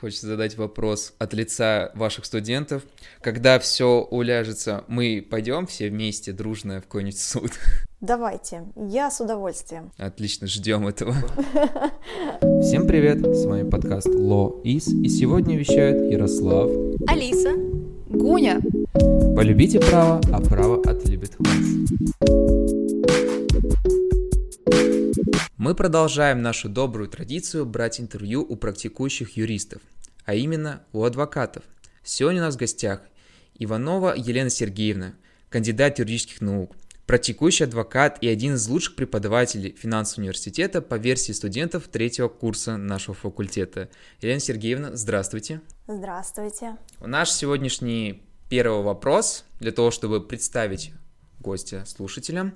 Хочется задать вопрос от лица ваших студентов. Когда все уляжется, мы пойдем все вместе дружно в какой-нибудь суд? Давайте, я с удовольствием. Отлично, ждем этого. Всем привет, с вами подкаст Ло Из, и сегодня вещают Ярослав, Алиса, Гуня. Полюбите право, а право отлюбит вас. Мы продолжаем нашу добрую традицию брать интервью у практикующих юристов, а именно у адвокатов. Сегодня у нас в гостях Иванова Елена Сергеевна, кандидат юридических наук, практикующий адвокат и один из лучших преподавателей финансового университета по версии студентов третьего курса нашего факультета. Елена Сергеевна, здравствуйте. Здравствуйте. Наш сегодняшний первый вопрос для того, чтобы представить гостя слушателям.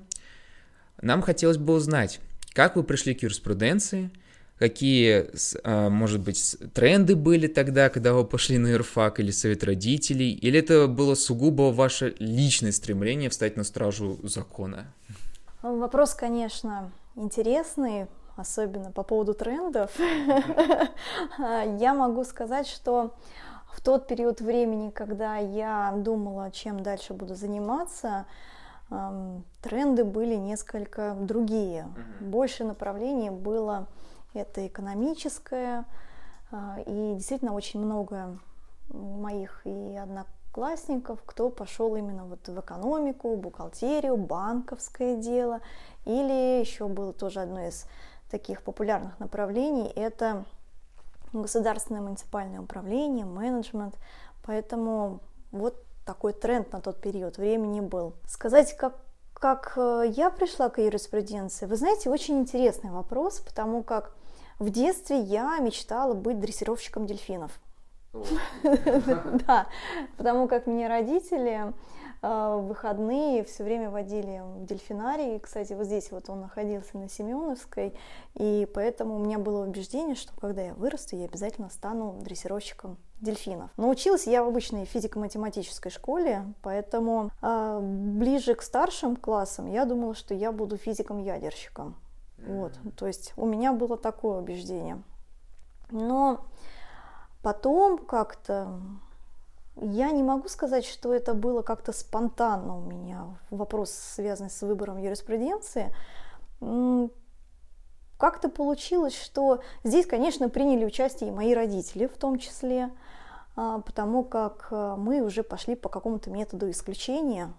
Нам хотелось бы узнать, как вы пришли к юриспруденции? Какие, а, может быть, тренды были тогда, когда вы пошли на юрфак или совет родителей? Или это было сугубо ваше личное стремление встать на стражу закона? Вопрос, конечно, интересный, особенно по поводу трендов. Я могу сказать, что в тот период времени, когда я думала, чем дальше буду заниматься, тренды были несколько другие. Больше направлений было это экономическое, а, и действительно очень много моих и одноклассников, кто пошел именно вот в экономику, бухгалтерию, банковское дело, или еще было тоже одно из таких популярных направлений, это государственное муниципальное управление, менеджмент, поэтому вот такой тренд на тот период времени был. Сказать, как, как э, я пришла к юриспруденции, вы знаете, очень интересный вопрос, потому как в детстве я мечтала быть дрессировщиком дельфинов. Да, потому как мне родители в выходные все время водили в дельфинарий. Кстати, вот здесь вот он находился на Семеновской, и поэтому у меня было убеждение, что когда я вырасту, я обязательно стану дрессировщиком дельфинов. Но училась я в обычной физико-математической школе, поэтому э, ближе к старшим классам я думала, что я буду физиком-ядерщиком. Вот, то есть у меня было такое убеждение. Но потом как-то я не могу сказать, что это было как-то спонтанно у меня, вопрос, связанный с выбором юриспруденции. Как-то получилось, что здесь, конечно, приняли участие и мои родители в том числе, а, потому как э, мы уже пошли по какому-то методу исключения,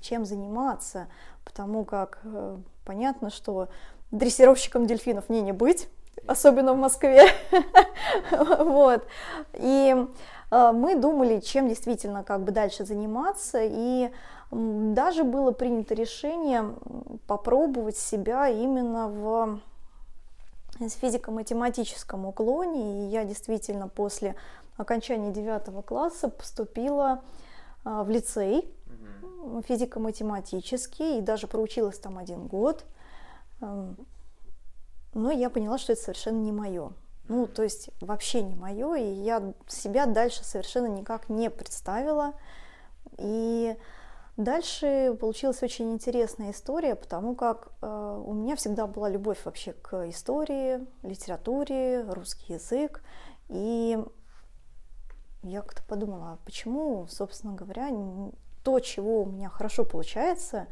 чем заниматься, потому как э, понятно, что дрессировщиком дельфинов мне не быть, особенно в Москве. вот. И э, мы думали, чем действительно как бы дальше заниматься, и даже было принято решение попробовать себя именно в физико-математическом уклоне, и я действительно после окончания девятого класса поступила э, в лицей физико-математический, и даже проучилась там один год. Эм, но я поняла, что это совершенно не мое. Ну, то есть вообще не мое, и я себя дальше совершенно никак не представила. И дальше получилась очень интересная история, потому как э, у меня всегда была любовь вообще к истории, литературе, русский язык. И я как-то подумала, а почему, собственно говоря, то, чего у меня хорошо получается,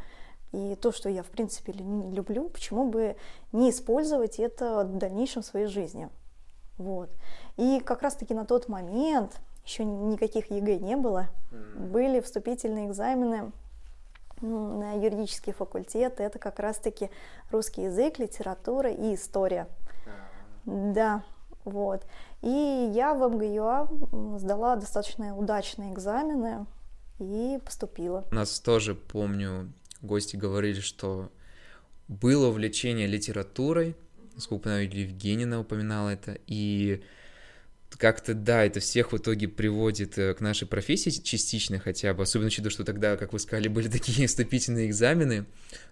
и то, что я, в принципе, люблю, почему бы не использовать это в дальнейшем в своей жизни. Вот. И как раз-таки на тот момент еще никаких ЕГЭ не было, были вступительные экзамены ну, на юридический факультет, это как раз-таки русский язык, литература и история. Да, вот. И я в МГЮА сдала достаточно удачные экзамены и поступила. У нас тоже, помню, гости говорили, что было увлечение литературой, сколько Евгеньевна упоминала это, и как-то, да, это всех в итоге приводит э, к нашей профессии частично хотя бы, особенно учитывая, что тогда, как вы сказали, были такие вступительные экзамены.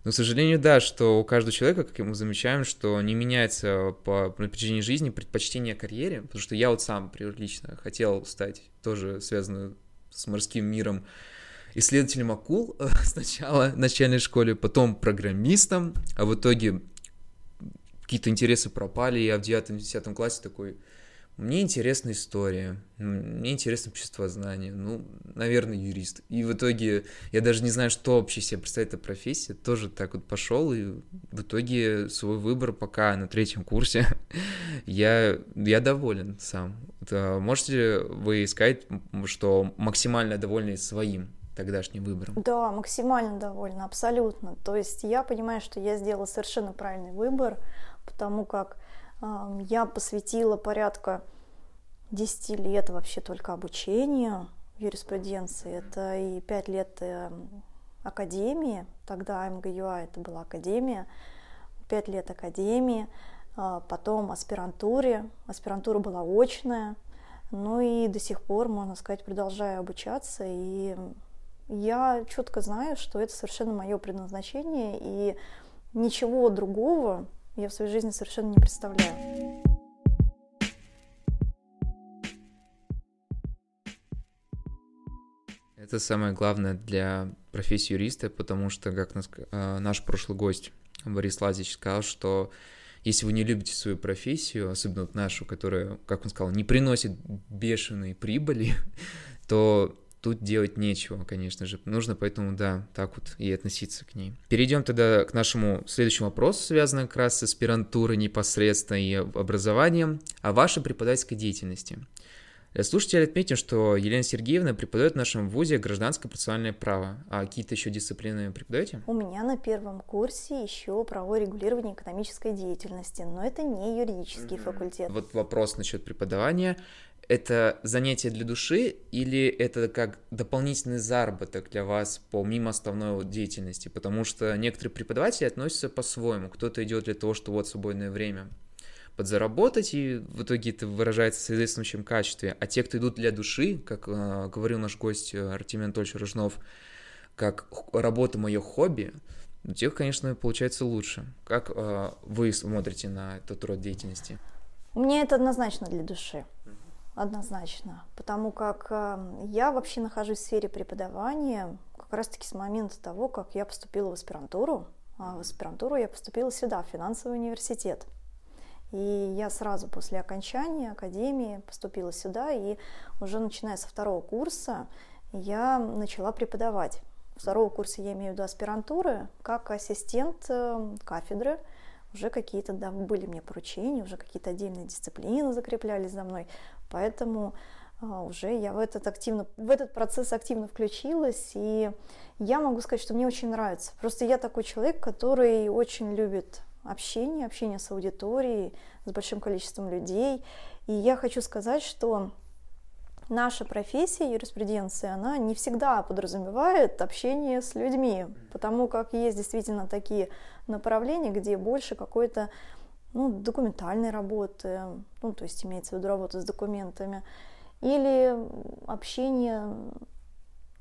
Но, к сожалению, да, что у каждого человека, как мы замечаем, что не меняется по протяжении жизни предпочтение карьере, потому что я вот сам, лично, хотел стать тоже связанным с морским миром, исследователем акул э, сначала в начальной школе, потом программистом, а в итоге какие-то интересы пропали, я в 9-10 классе такой мне интересна история, мне интересно обществознание, ну, наверное, юрист. И в итоге я даже не знаю, что вообще себе представляет эта профессия, тоже так вот пошел, и в итоге свой выбор пока на третьем курсе я, я доволен сам. Это, можете вы сказать, что максимально довольны своим тогдашним выбором? Да, максимально довольна, абсолютно. То есть я понимаю, что я сделала совершенно правильный выбор, потому как я посвятила порядка 10 лет вообще только обучению юриспруденции. Это и 5 лет эм, академии, тогда МГЮА это была академия, 5 лет академии, а, потом аспирантуре, аспирантура была очная, ну и до сих пор, можно сказать, продолжаю обучаться, и я четко знаю, что это совершенно мое предназначение, и ничего другого я в своей жизни совершенно не представляю. Это самое главное для профессии юриста, потому что, как нас, э, наш прошлый гость Борис Лазич сказал, что если вы не любите свою профессию, особенно вот нашу, которая, как он сказал, не приносит бешеной прибыли, то тут делать нечего, конечно же. Нужно поэтому, да, так вот и относиться к ней. Перейдем тогда к нашему следующему вопросу, связанному как раз с аспирантурой непосредственно и образованием, о вашей преподавательской деятельности. Для слушателей отметим, что Елена Сергеевна преподает в нашем вузе гражданское процессуальное право. А какие-то еще дисциплины преподаете? У меня на первом курсе еще правовое регулирование экономической деятельности, но это не юридический mm-hmm. факультет. Вот вопрос насчет преподавания это занятие для души или это как дополнительный заработок для вас помимо основной деятельности? Потому что некоторые преподаватели относятся по-своему. Кто-то идет для того, что вот свободное время подзаработать, и в итоге это выражается в соответствующем качестве. А те, кто идут для души, как э, говорил наш гость э, Артемий Анатольевич Рожнов, как работа мое хобби, у тех, конечно, получается лучше. Как э, вы смотрите на этот род деятельности? У меня это однозначно для души однозначно, потому как эм, я вообще нахожусь в сфере преподавания как раз-таки с момента того, как я поступила в аспирантуру. А в аспирантуру я поступила сюда, в финансовый университет. И я сразу после окончания академии поступила сюда, и уже начиная со второго курса я начала преподавать. Второго курса я имею в виду аспирантуры, как ассистент эм, кафедры, уже какие-то да, были мне поручения, уже какие-то отдельные дисциплины закреплялись за мной. Поэтому а, уже я в этот, активно, в этот процесс активно включилась, и я могу сказать, что мне очень нравится. Просто я такой человек, который очень любит общение, общение с аудиторией, с большим количеством людей. И я хочу сказать, что наша профессия юриспруденции, она не всегда подразумевает общение с людьми, потому как есть действительно такие направления, где больше какой-то ну, документальной работы, ну, то есть имеется в виду работа с документами, или общение,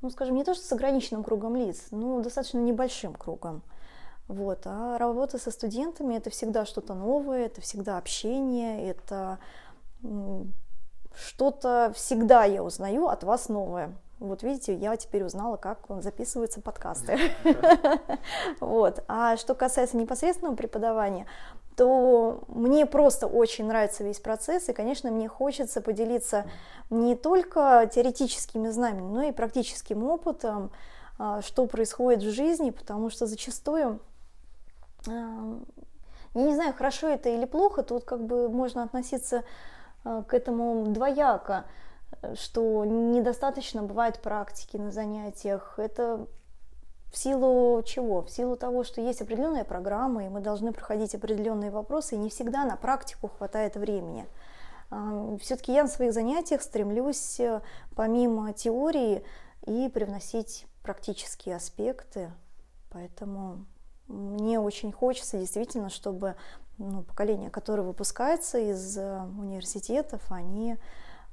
ну, скажем, не то, что с ограниченным кругом лиц, но достаточно небольшим кругом. Вот. А работа со студентами – это всегда что-то новое, это всегда общение, это что-то всегда я узнаю от вас новое. Вот видите, я теперь узнала, как записываются подкасты. Вот. А что касается непосредственного преподавания, то мне просто очень нравится весь процесс, и, конечно, мне хочется поделиться не только теоретическими знаниями, но и практическим опытом, а, что происходит в жизни, потому что зачастую, я не знаю, хорошо это или плохо, тут как бы можно относиться а, к этому двояко, что недостаточно бывает практики на занятиях. Это в силу чего? В силу того, что есть определенная программа, и мы должны проходить определенные вопросы, и не всегда на практику хватает времени. Все-таки я на своих занятиях стремлюсь э, помимо теории и привносить практические аспекты, поэтому мне очень хочется действительно, чтобы ну, поколение, которое выпускается из э, университетов, они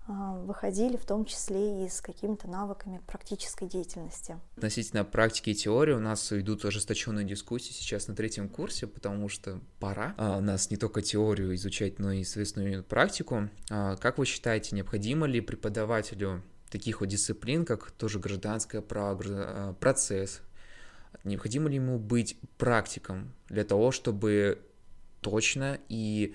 а, выходили в том числе и с какими-то навыками практической деятельности. Относительно практики и теории у нас идут ожесточенные дискуссии сейчас на третьем курсе, потому что пора а, нас не только теорию изучать, но и, соответственно, практику. А, как вы считаете, необходимо ли преподавателю таких вот дисциплин, как тоже гражданское право, процесс, необходимо ли ему быть практиком для того, чтобы точно и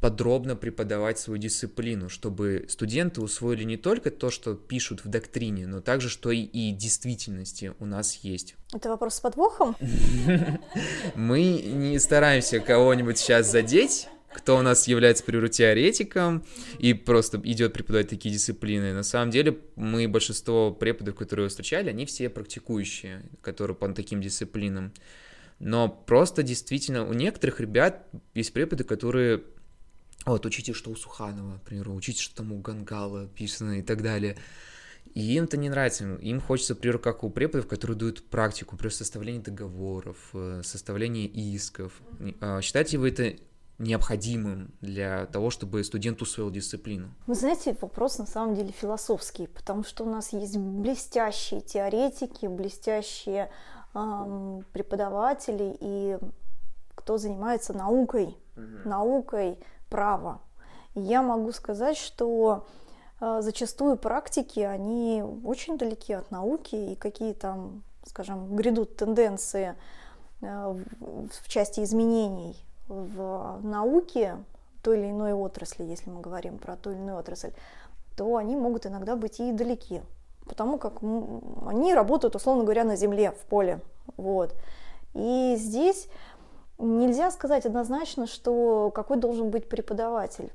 подробно преподавать свою дисциплину, чтобы студенты усвоили не только то, что пишут в доктрине, но также, что и, и действительности у нас есть. Это вопрос с подвохом? Мы не стараемся кого-нибудь сейчас задеть, кто у нас является теоретиком и просто идет преподавать такие дисциплины. На самом деле мы большинство преподов, которые встречали, они все практикующие, которые по таким дисциплинам. Но просто действительно у некоторых ребят есть преподы, которые вот, учите, что у Суханова, к примеру, учите, что там у Гангала писано и так далее. И им это не нравится. Им хочется, например, как у преподов, которые дают практику, например, составление договоров, э, составление исков. А, считаете вы это необходимым для того, чтобы студент усвоил дисциплину? Вы знаете, вопрос на самом деле философский, потому что у нас есть блестящие теоретики, блестящие эм, преподаватели и кто занимается наукой, угу. наукой права. я могу сказать, что э, зачастую практики, они очень далеки от науки, и какие там, скажем, грядут тенденции э, в части изменений в науке той или иной отрасли, если мы говорим про ту или иную отрасль, то они могут иногда быть и далеки, потому как они работают, условно говоря, на земле, в поле. Вот. И здесь нельзя сказать однозначно, что какой должен быть преподаватель.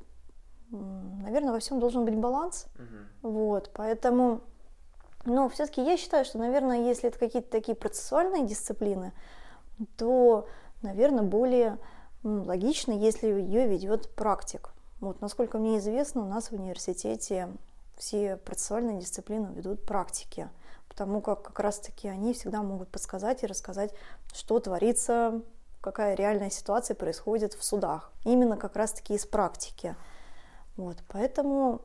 Наверное, во всем должен быть баланс. Угу. Вот, поэтому, но все-таки я считаю, что, наверное, если это какие-то такие процессуальные дисциплины, то, наверное, более логично, если ее ведет практик. Вот, насколько мне известно, у нас в университете все процессуальные дисциплины ведут практики, потому как как раз-таки они всегда могут подсказать и рассказать, что творится, какая реальная ситуация происходит в судах. Именно как раз-таки из практики. Вот, поэтому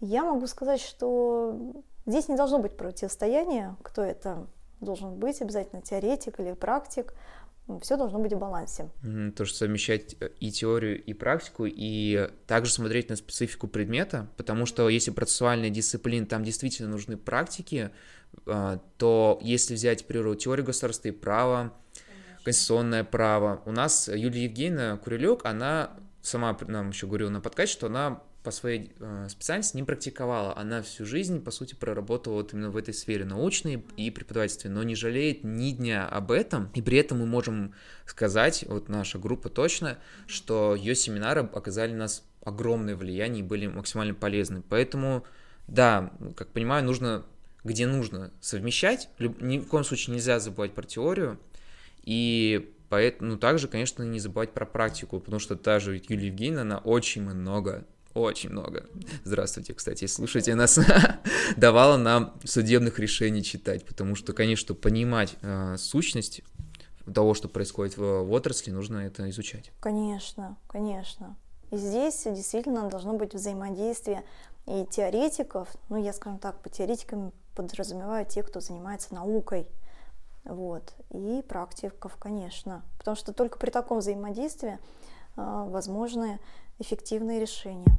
я могу сказать, что здесь не должно быть противостояния, кто это должен быть, обязательно теоретик или практик все должно быть в балансе. То, что совмещать э, и теорию, и практику, и также смотреть на специфику предмета, потому что если процессуальная дисциплина, там действительно нужны практики, а, то если взять, к теорию государства и права, конституционное право, у нас Юлия Евгеньевна Курилюк, она сама нам еще говорила на подкасте, что она по своей э, специальности не практиковала. Она всю жизнь, по сути, проработала вот именно в этой сфере научной и преподавательстве, но не жалеет ни дня об этом. И при этом мы можем сказать, вот наша группа точно, что ее семинары оказали нас огромное влияние и были максимально полезны. Поэтому, да, как понимаю, нужно, где нужно, совмещать. Ни в коем случае нельзя забывать про теорию. И Поэтому, ну, также, конечно, не забывать про практику, потому что та же Юлия Евгеньевна, она очень много очень много. Здравствуйте, кстати, слушайте нас. давала нам судебных решений читать, потому что, конечно, понимать э, сущность того, что происходит в, в отрасли, нужно это изучать. Конечно, конечно. И здесь действительно должно быть взаимодействие и теоретиков, ну, я, скажем так, по теоретикам подразумеваю те, кто занимается наукой, вот, и практиков, конечно, потому что только при таком взаимодействии э, возможны эффективные решения.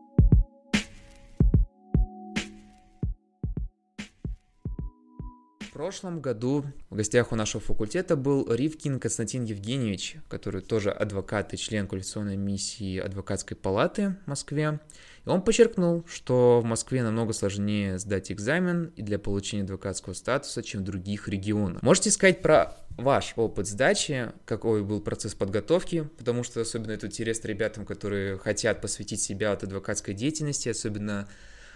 прошлом году в гостях у нашего факультета был Ривкин Константин Евгеньевич, который тоже адвокат и член квалификационной миссии адвокатской палаты в Москве. И он подчеркнул, что в Москве намного сложнее сдать экзамен и для получения адвокатского статуса, чем в других регионах. Можете сказать про ваш опыт сдачи, какой был процесс подготовки, потому что особенно это интересно ребятам, которые хотят посвятить себя от адвокатской деятельности, особенно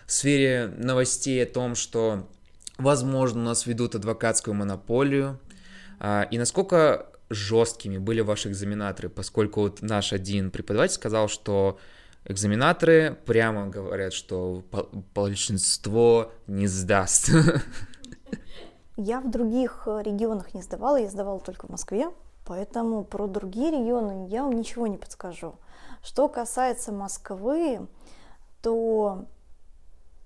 в сфере новостей о том, что, возможно, у нас ведут адвокатскую монополию, а, и насколько жесткими были ваши экзаменаторы, поскольку вот наш один преподаватель сказал, что экзаменаторы прямо говорят, что большинство не сдаст. Я в других э, регионах не сдавала, я сдавала только в Москве, поэтому про другие регионы я вам ничего не подскажу. Что касается Москвы, то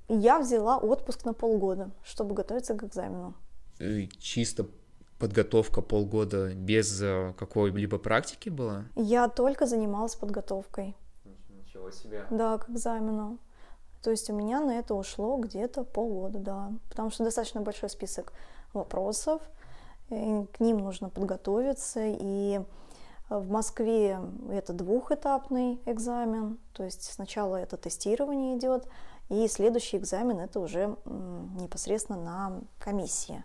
я взяла отпуск на полгода, чтобы готовиться к экзамену. Чисто подготовка полгода без э, какой-либо практики была? Я только занималась подготовкой. Ничего себе. Да, к экзамену. То есть у меня на это ушло где-то полгода, да. Потому что достаточно большой список вопросов, к ним нужно подготовиться, и В Москве это двухэтапный экзамен, то есть сначала это тестирование идет, и следующий экзамен это уже непосредственно на комиссии.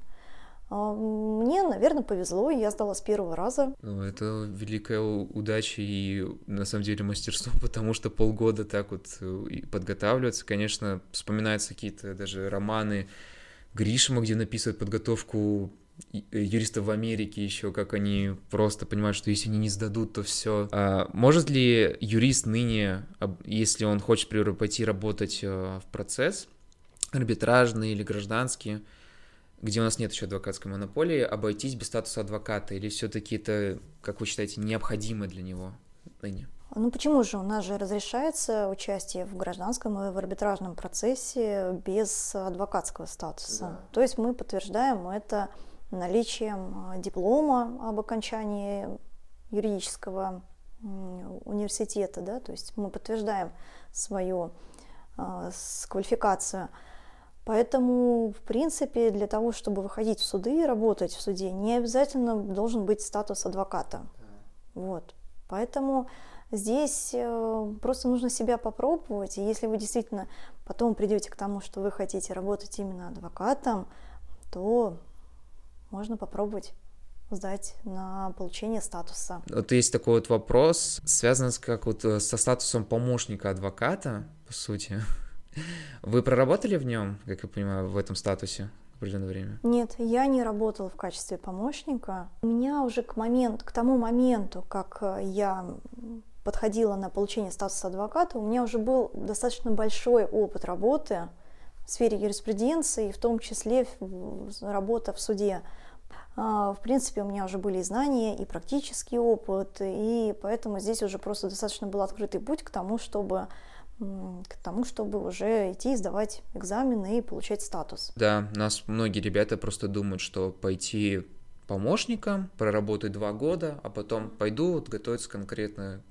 А, мне, наверное, повезло, и я сдала с первого раза. Ну, это великая удача и, на самом деле, мастерство, потому что полгода так вот э, подготавливаться. Конечно, вспоминаются какие-то даже романы Гришима, где написывают подготовку юристов в Америке еще, как они просто понимают, что если они не сдадут, то все. А может ли юрист ныне, если он хочет, например, пойти работать э, в процесс арбитражный или гражданский, где у нас нет еще адвокатской монополии, обойтись без статуса адвоката? Или все-таки это, как вы считаете, необходимо для него ныне? Ну почему же? У нас же разрешается участие в гражданском и в арбитражном процессе без адвокатского статуса. Да. То есть мы подтверждаем это наличием а, диплома об окончании юридического университета, да, то есть мы подтверждаем свою э, квалификацию. Поэтому, в принципе, для того, чтобы выходить в суды и работать в суде, не обязательно должен быть статус адвоката. Вот. Поэтому здесь э, просто нужно себя попробовать. И если вы действительно потом придете к тому, что вы хотите работать именно адвокатом, то можно попробовать сдать на получение статуса. Вот есть такой вот вопрос, связан с, как вот э, со статусом помощника адвоката, по сути. Вы проработали в нем, как я понимаю, в этом статусе определенное время? Нет, я не работала в качестве помощника. У меня уже к, момент, к тому моменту, как э, я подходила на получение статуса адвоката, у меня уже был достаточно большой опыт работы в сфере юриспруденции, в том числе работа в суде. А, в принципе, у меня уже были и знания, и практический опыт, и поэтому здесь уже просто достаточно был открытый путь к тому, чтобы к тому, чтобы уже идти и сдавать экзамены и получать статус. Да, нас многие ребята просто думают, что пойти помощником, проработать два года, а потом пойду вот, готовиться конкретно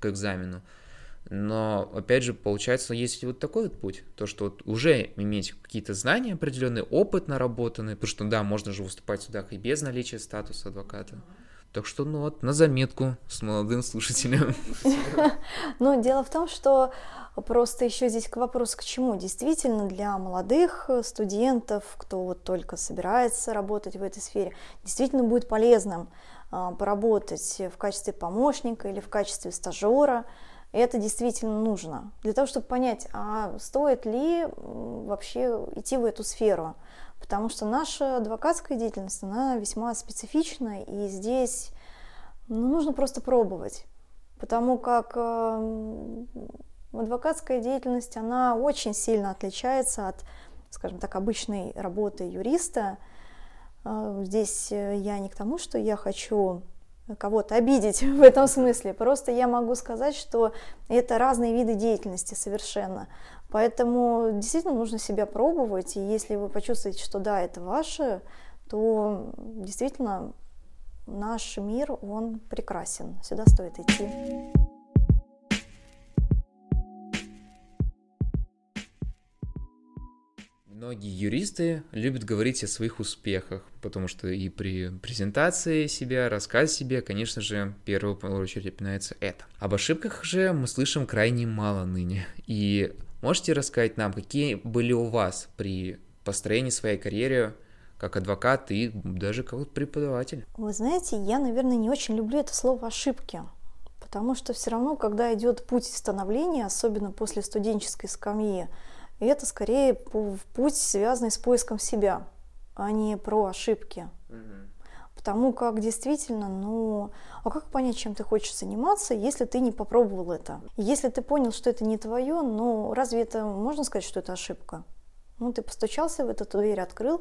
к экзамену. Но, опять же, получается, есть вот такой вот путь, то, что вот уже иметь какие-то знания, определенный опыт наработанный, потому что, да, можно же выступать в судах и без наличия статуса адвоката. Так что, ну вот, на заметку с молодым слушателем. Ну, дело в том, что просто еще здесь к вопросу к чему. Действительно, для молодых студентов, кто вот только собирается работать в этой сфере, действительно будет полезным а, поработать в качестве помощника или в качестве стажера, и это действительно нужно для того, чтобы понять, а стоит ли вообще идти в эту сферу. Потому что наша адвокатская деятельность, она весьма специфична, и здесь ну, нужно просто пробовать. Потому как э, адвокатская деятельность, она очень сильно отличается от, скажем так, обычной работы юриста. Э, здесь я не к тому, что я хочу кого-то обидеть в этом смысле. Просто я могу сказать, что это разные виды деятельности совершенно. Поэтому действительно нужно себя пробовать, и если вы почувствуете, что да, это ваше, то действительно наш мир, он прекрасен. Сюда стоит идти. Многие юристы любят говорить о своих успехах, потому что и при презентации себя, рассказе себе, конечно же, в первую очередь упоминается это. Об ошибках же мы слышим крайне мало ныне. И можете рассказать нам, какие были у вас при построении своей карьеры как адвокат и даже как преподаватель? Вы знаете, я, наверное, не очень люблю это слово «ошибки», потому что все равно, когда идет путь становления, особенно после студенческой скамьи, и это скорее путь, связанный с поиском себя, а не про ошибки. Потому как действительно, ну, а как понять, чем ты хочешь заниматься, если ты не попробовал это? Если ты понял, что это не твое, ну, разве это можно сказать, что это ошибка? Ну, ты постучался в эту дверь, открыл,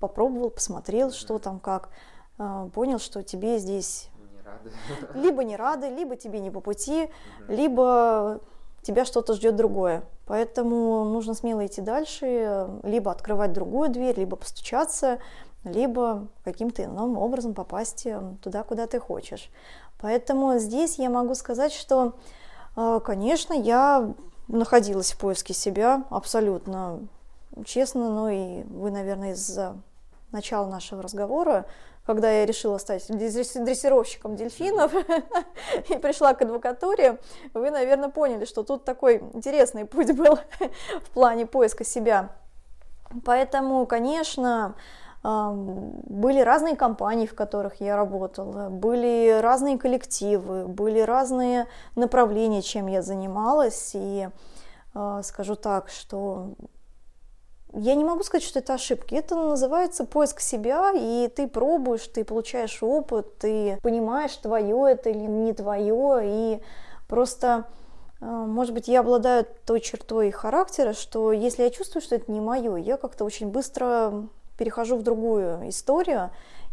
попробовал, посмотрел, что там, как, а, понял, что тебе здесь не рады. либо не рады, либо тебе не по пути, либо тебя что-то ждет другое. Поэтому нужно смело идти дальше, либо открывать другую дверь, либо постучаться, либо каким-то иным образом попасть э, туда, куда ты хочешь. Поэтому здесь я могу сказать, что, э, конечно, я находилась в поиске себя абсолютно честно, но и вы, наверное, из начала нашего разговора когда я решила стать дрессировщиком дельфинов и пришла к адвокатуре, вы, наверное, поняли, что тут такой интересный путь был в плане поиска себя. Поэтому, конечно, были разные компании, в которых я работала, были разные коллективы, были разные направления, чем я занималась. И а, скажу так, что я не могу сказать, что это ошибки. Это называется поиск себя, и ты пробуешь, ты получаешь опыт, ты понимаешь, твое это или не твое, и просто, а, может быть, я обладаю той чертой характера, что если я чувствую, что это не мое, я как-то очень быстро перехожу в другую историю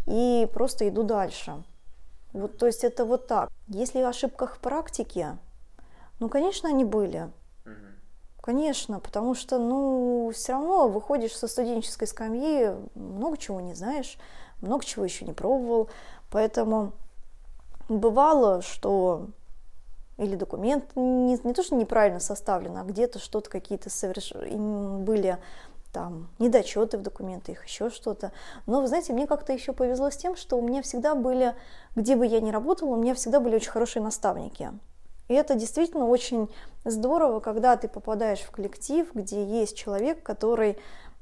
и просто иду дальше. Вот, то есть это вот так. Если о ошибках в практике, ну, конечно, они были. Конечно, потому что, ну, все равно выходишь со студенческой скамьи, много чего не знаешь, много чего еще не пробовал, поэтому бывало, что или документ не, не то, что неправильно составлен, а где-то что-то какие-то соверш... были там недочеты в документах, еще что-то. Но, вы знаете, мне как-то еще повезло с тем, что у меня всегда были, где бы я ни работала, у меня всегда были очень хорошие наставники. И это действительно очень здорово, когда ты попадаешь в коллектив, где есть человек, который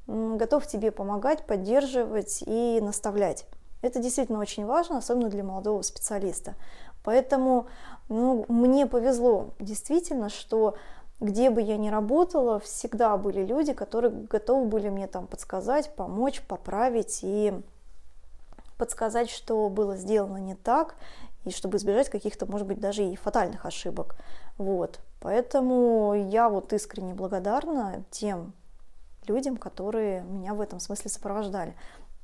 готов тебе помогать, поддерживать и наставлять. Это действительно очень важно, особенно для молодого специалиста. Поэтому ну, мне повезло действительно, что где бы я ни работала, всегда были люди, которые готовы были мне там подсказать, помочь, поправить и подсказать, что было сделано не так, и чтобы избежать каких-то, может быть, даже и фатальных ошибок. Вот. Поэтому я вот искренне благодарна тем людям, которые меня в этом смысле сопровождали.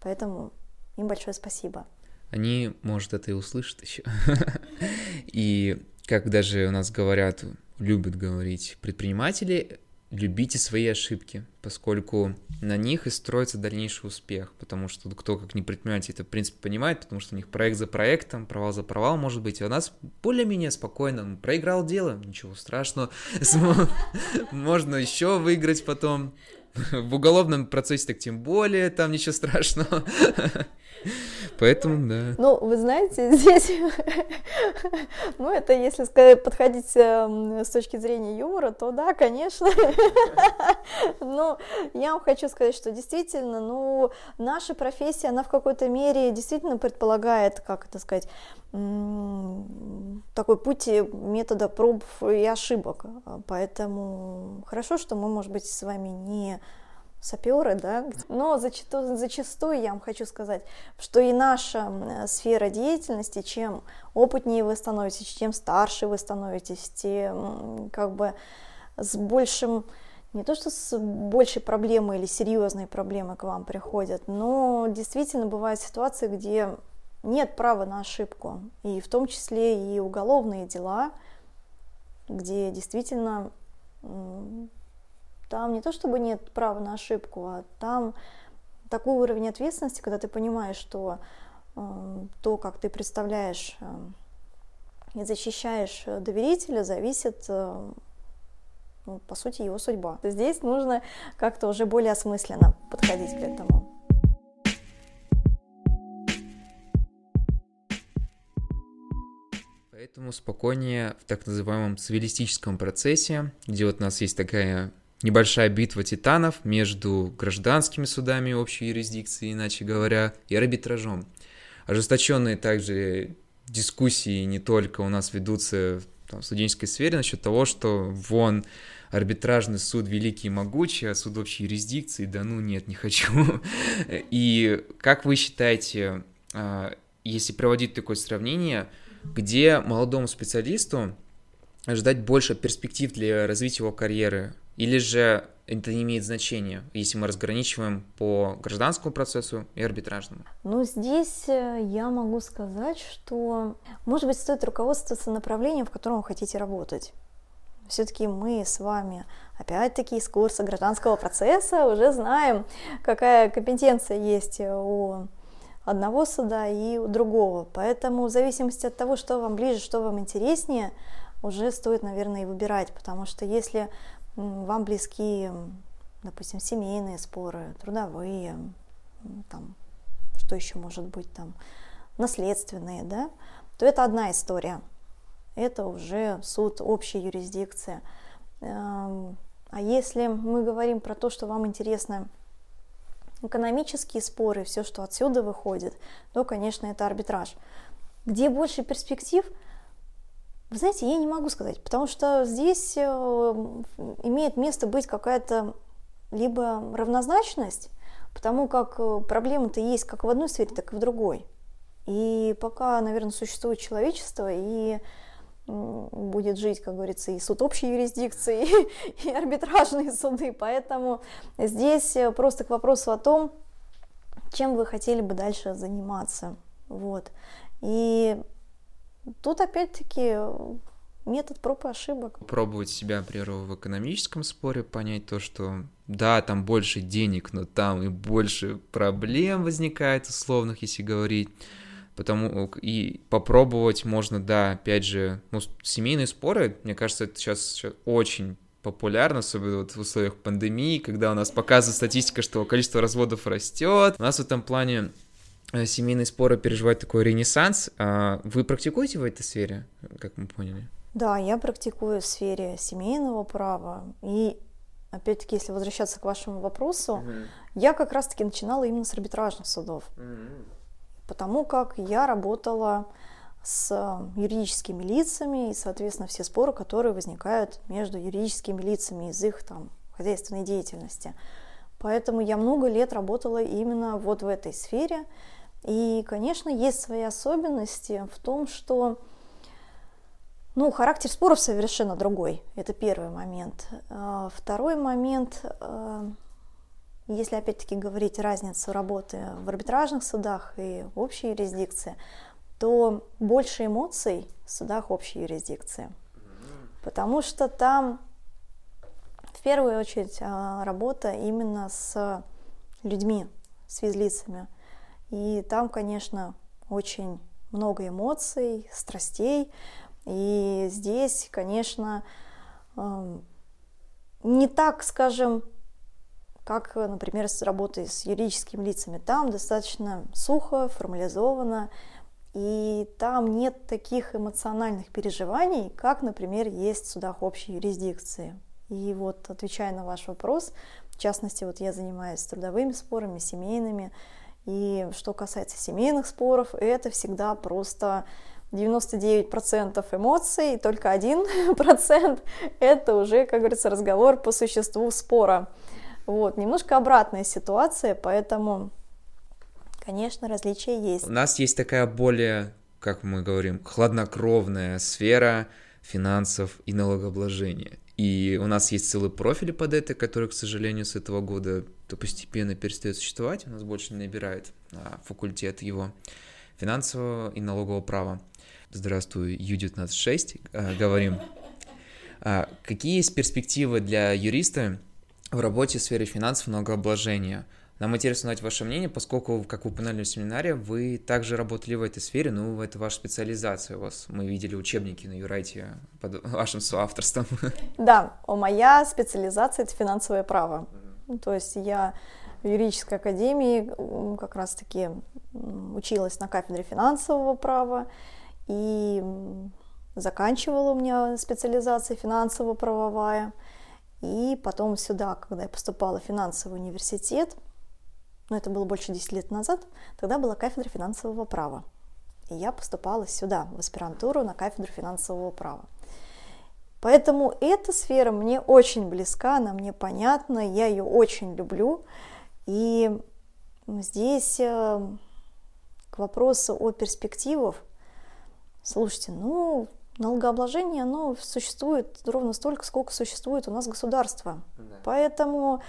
Поэтому им большое спасибо. Они, может, это и услышат еще. И как даже у нас говорят любят говорить предприниматели, любите свои ошибки, поскольку на них и строится дальнейший успех, потому что кто как не предприниматель это в принципе понимает, потому что у них проект за проектом, провал за провал может быть, а у нас более-менее спокойно, проиграл дело, ничего страшного, можно еще выиграть потом, в уголовном процессе так тем более, там ничего страшного. Поэтому, да. Ну, вы знаете, здесь, ну, это если сказать, подходить эм, с точки зрения юмора, то да, конечно. Но я вам хочу сказать, что действительно, ну, наша профессия, она в какой-то мере действительно предполагает, как это сказать, такой путь метода проб и ошибок. Поэтому хорошо, что мы, может быть, с вами не саперы, да, но зачастую, зачастую я вам хочу сказать, что и наша сфера деятельности, чем опытнее вы становитесь, чем старше вы становитесь, тем как бы с большим, не то что с большей проблемой или серьезной проблемой к вам приходят, но действительно бывают ситуации, где нет права на ошибку, и в том числе и уголовные дела, где действительно там не то чтобы нет права на ошибку, а там такой уровень ответственности, когда ты понимаешь, что э, то, как ты представляешь э, и защищаешь доверителя, зависит, э, ну, по сути, его судьба. Здесь нужно как-то уже более осмысленно подходить к этому. Поэтому спокойнее в так называемом цивилистическом процессе, где вот у нас есть такая небольшая битва титанов между гражданскими судами общей юрисдикции, иначе говоря, и арбитражом. Ожесточенные также дискуссии не только у нас ведутся там, в студенческой сфере насчет того, что вон арбитражный суд великий и могучий, а суд общей юрисдикции, да ну нет, не хочу. И как вы считаете, а, если проводить такое сравнение, где молодому специалисту ожидать больше перспектив для развития его карьеры или же это не имеет значения, если мы разграничиваем по гражданскому процессу и арбитражному? Ну, здесь э, я могу сказать, что, может быть, стоит руководствоваться направлением, в котором вы хотите работать. Все-таки мы с вами, опять-таки, из курса гражданского процесса уже знаем, какая компетенция есть у одного суда и у другого. Поэтому в зависимости от того, что вам ближе, что вам интереснее, уже стоит, наверное, и выбирать, потому что если вам близки, допустим, семейные споры, трудовые, там, что еще может быть там, наследственные, да, то это одна история. Это уже суд общей юрисдикции. Эм, а если мы говорим про то, что вам интересно экономические споры, все, что отсюда выходит, то, конечно, это арбитраж. Где больше перспектив, вы знаете, я не могу сказать, потому что здесь э, имеет место быть какая-то либо равнозначность, потому как э, проблемы-то есть как в одной сфере, так и в другой. И пока, наверное, существует человечество, и будет жить, как говорится, и суд общей юрисдикции, и, арбитражные суды. Поэтому здесь э, просто к вопросу о том, чем вы хотели бы дальше заниматься. Вот. И тут опять-таки метод проб и ошибок. Пробовать себя, например, в экономическом споре, понять то, что да, там больше денег, но там и больше проблем возникает условных, если говорить потому и попробовать можно, да, опять же, ну, семейные споры, мне кажется, это сейчас, сейчас очень популярно, особенно вот в условиях пандемии, когда у нас показывает статистика, что количество разводов растет. У нас в этом плане э, семейные споры переживают такой ренессанс. А вы практикуете в этой сфере, как мы поняли? Да, я практикую в сфере семейного права. И опять-таки, если возвращаться к вашему вопросу, mm-hmm. я как раз-таки начинала именно с арбитражных судов. Mm-hmm потому как я работала с юридическими лицами и, соответственно, все споры, которые возникают между юридическими лицами из их там хозяйственной деятельности. Поэтому я много лет работала именно вот в этой сфере. И, конечно, есть свои особенности в том, что ну, характер споров совершенно другой. Это первый момент. А, второй момент а, если опять-таки говорить разницу работы в арбитражных судах и общей юрисдикции, то больше эмоций в судах общей юрисдикции. Потому что там в первую очередь а, работа именно с людьми, с физлицами. И там, конечно, очень много эмоций, страстей. И здесь, конечно, не так, скажем, как, например, с работой с юридическими лицами. Там достаточно сухо, формализовано, и там нет таких эмоциональных переживаний, как, например, есть в судах общей юрисдикции. И вот, отвечая на ваш вопрос, в частности, вот я занимаюсь трудовыми спорами, семейными, и что касается семейных споров, это всегда просто 99% эмоций, только 1% это уже, как говорится, разговор по существу спора. Вот, немножко обратная ситуация, поэтому, конечно, различия есть. У нас есть такая более, как мы говорим, хладнокровная сфера финансов и налогообложения. И у нас есть целые профили под это, которые, к сожалению, с этого года то постепенно перестают существовать. У нас больше не набирает а, факультет его финансового и налогового права. Здравствуй, Ю-19-6, а, говорим. А, какие есть перспективы для юриста в работе в сфере финансов налогообложения. Нам интересно знать ваше мнение, поскольку, как вы упоминали в семинаре, вы также работали в этой сфере, ну, это ваша специализация у вас. Мы видели учебники на Юрайте под вашим соавторством. Да, моя специализация – это финансовое право. То есть я в юридической академии как раз-таки училась на кафедре финансового права и заканчивала у меня специализация финансово-правовая – и потом сюда, когда я поступала в финансовый университет, ну это было больше 10 лет назад, тогда была кафедра финансового права. И я поступала сюда, в аспирантуру на кафедру финансового права. Поэтому эта сфера мне очень близка, она мне понятна, я ее очень люблю. И здесь э, к вопросу о перспективах, слушайте, ну, налогообложение, оно существует ровно столько, сколько существует у нас государство. Да. Поэтому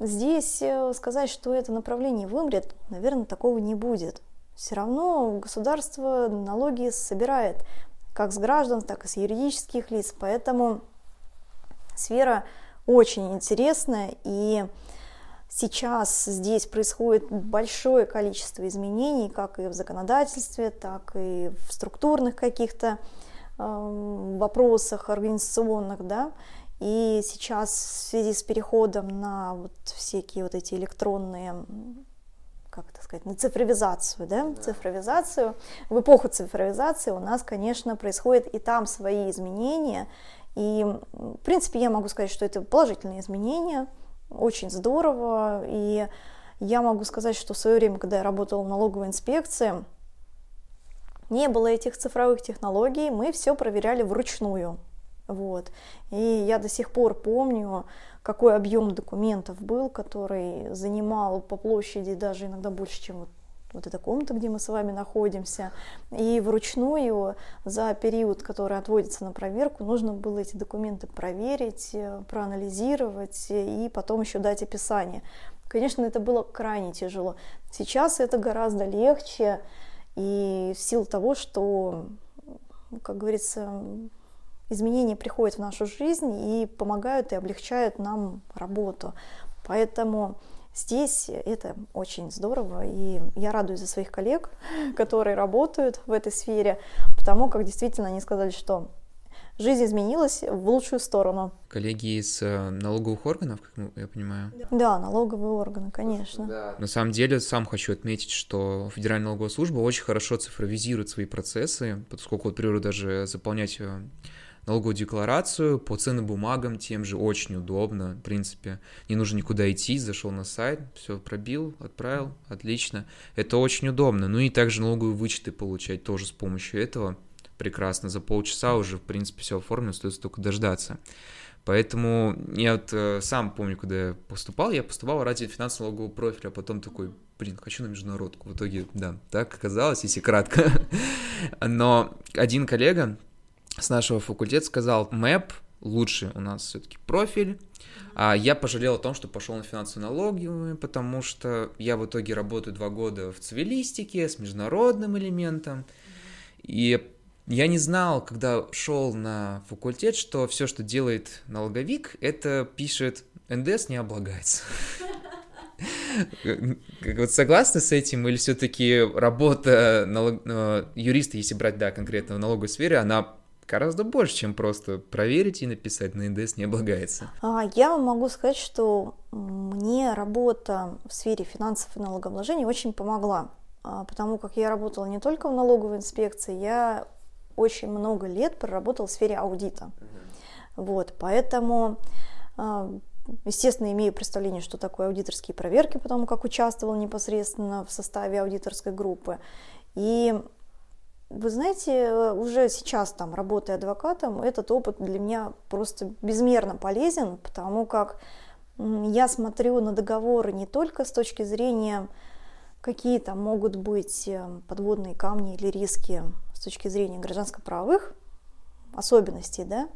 здесь э, сказать, что это направление вымрет, наверное, такого не будет. Все равно государство налоги собирает как с граждан, так и с юридических лиц. Поэтому сфера очень интересная, и сейчас здесь происходит большое количество изменений, как и в законодательстве, так и в структурных каких-то вопросах организационных, да, и сейчас в связи с переходом на вот всякие вот эти электронные как это сказать, на цифровизацию, да? цифровизацию. В эпоху цифровизации у нас, конечно, происходят и там свои изменения. И, в принципе, я могу сказать, что это положительные изменения, очень здорово. И я могу сказать, что в свое время, когда я работала в налоговой инспекции, не было этих цифровых технологий, мы все проверяли вручную. Вот. И я до сих пор помню, какой объем документов был, который занимал по площади даже иногда больше, чем вот, вот эта комната, где мы с вами находимся. И вручную за период, который отводится на проверку, нужно было эти документы проверить, э, проанализировать и потом еще дать описание. Конечно, это было крайне тяжело. Сейчас это гораздо легче, и в силу того, что, как говорится, изменения приходят в нашу жизнь и помогают и облегчают нам работу. Поэтому здесь это очень здорово, и я радуюсь за своих коллег, которые работают в этой сфере, потому как действительно они сказали, что жизнь изменилась в лучшую сторону. Коллеги из э, налоговых органов, как я понимаю? Да, налоговые органы, конечно. Да. На самом деле, сам хочу отметить, что Федеральная налоговая служба очень хорошо цифровизирует свои процессы, поскольку, вот, например, даже заполнять э, налоговую декларацию по ценным бумагам тем же очень удобно, в принципе. Не нужно никуда идти, зашел на сайт, все пробил, отправил, отлично. Это очень удобно. Ну и также налоговые вычеты получать тоже с помощью этого прекрасно. За полчаса уже, в принципе, все оформлено, остается только дождаться. Поэтому я вот э, сам помню, когда я поступал, я поступал ради финансово-налогового профиля, а потом такой, блин, хочу на международку. В итоге, да, так оказалось, если кратко. Но один коллега, с нашего факультета сказал, МЭП лучше у нас все-таки профиль. А я пожалел о том, что пошел на финансовую налоги, потому что я в итоге работаю два года в цивилистике с международным элементом. И я не знал, когда шел на факультет, что все, что делает налоговик, это пишет НДС не облагается. Вот согласны с этим, или все-таки работа. Э, юриста, если брать, да, конкретно в налоговой сфере, она гораздо больше, чем просто проверить и написать на НДС не облагается. А, я могу сказать, что мне работа в сфере финансов и налогообложения очень помогла, а, потому как я работала не только в налоговой инспекции, я очень много лет проработала в сфере аудита. Вот, поэтому, а, естественно, имею представление, что такое аудиторские проверки, потому как участвовала непосредственно в составе аудиторской группы. И вы знаете, уже сейчас там, работая адвокатом, этот опыт для меня просто безмерно полезен, потому как я смотрю на договоры не только с точки зрения, какие там могут быть э, подводные камни или риски с точки зрения гражданско-правовых особенностей, да,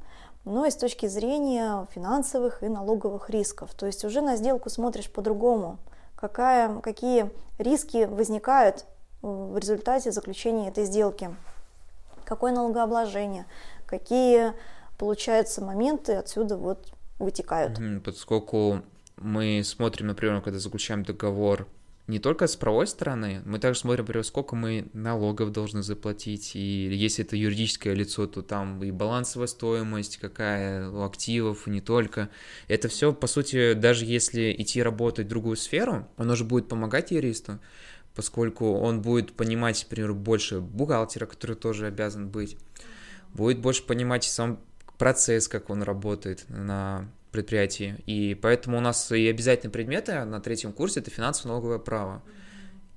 но и с точки зрения финансовых и налоговых рисков. То есть уже на сделку смотришь по-другому, какая, какие риски возникают в результате заключения этой сделки. Какое налогообложение, какие, получаются, моменты отсюда вот вытекают. Поскольку мы смотрим, например, когда заключаем договор не только с правой стороны, мы также смотрим, например, сколько мы налогов должны заплатить, и если это юридическое лицо, то там и балансовая стоимость, какая у активов, не только. Это все, по сути, даже если идти работать в другую сферу, оно же будет помогать юристу, поскольку он будет понимать, например, больше бухгалтера, который тоже обязан быть, будет больше понимать сам процесс, как он работает на предприятии. И поэтому у нас и обязательные предметы на третьем курсе это финансово-налоговое право.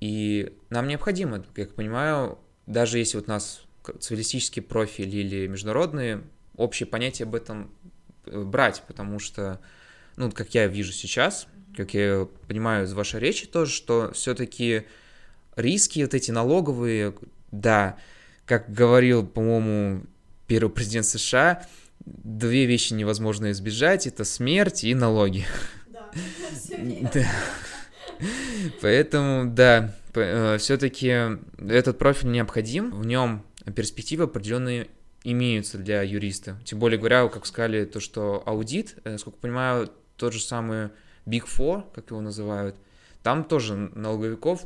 И нам необходимо, как я понимаю, даже если вот у нас цивилистический профиль или международные, общее понятие об этом э, брать, потому что, ну, как я вижу сейчас, как я понимаю из вашей речи тоже, что все-таки риски вот эти налоговые, да, как говорил, по-моему, первый президент США, две вещи невозможно избежать, это смерть и налоги. Да, Поэтому, да, э, все-таки этот профиль необходим, в нем перспективы определенные имеются для юриста. Тем более говоря, как сказали, то, что аудит, э, насколько понимаю, тот же самый Big Four, как его называют, там тоже налоговиков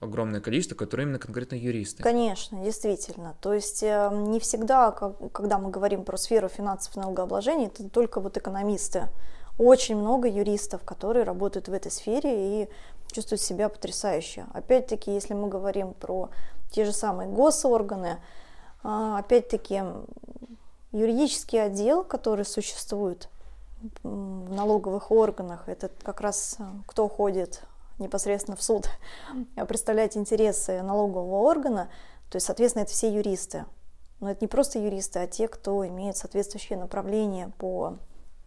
огромное количество, которые именно конкретно юристы. Конечно, действительно. То есть э, не всегда, когда мы говорим про сферу финансов и налогообложения, это только вот экономисты. Очень много юристов, которые работают в этой сфере, и чувствуют себя потрясающе. Опять-таки, если мы говорим про те же самые госорганы, а, опять-таки, юридический отдел, который существует в налоговых органах, это как раз а, кто ходит непосредственно в суд представлять интересы налогового органа, то есть, соответственно, это все юристы. Но это не просто юристы, а те, кто имеет соответствующее направление по,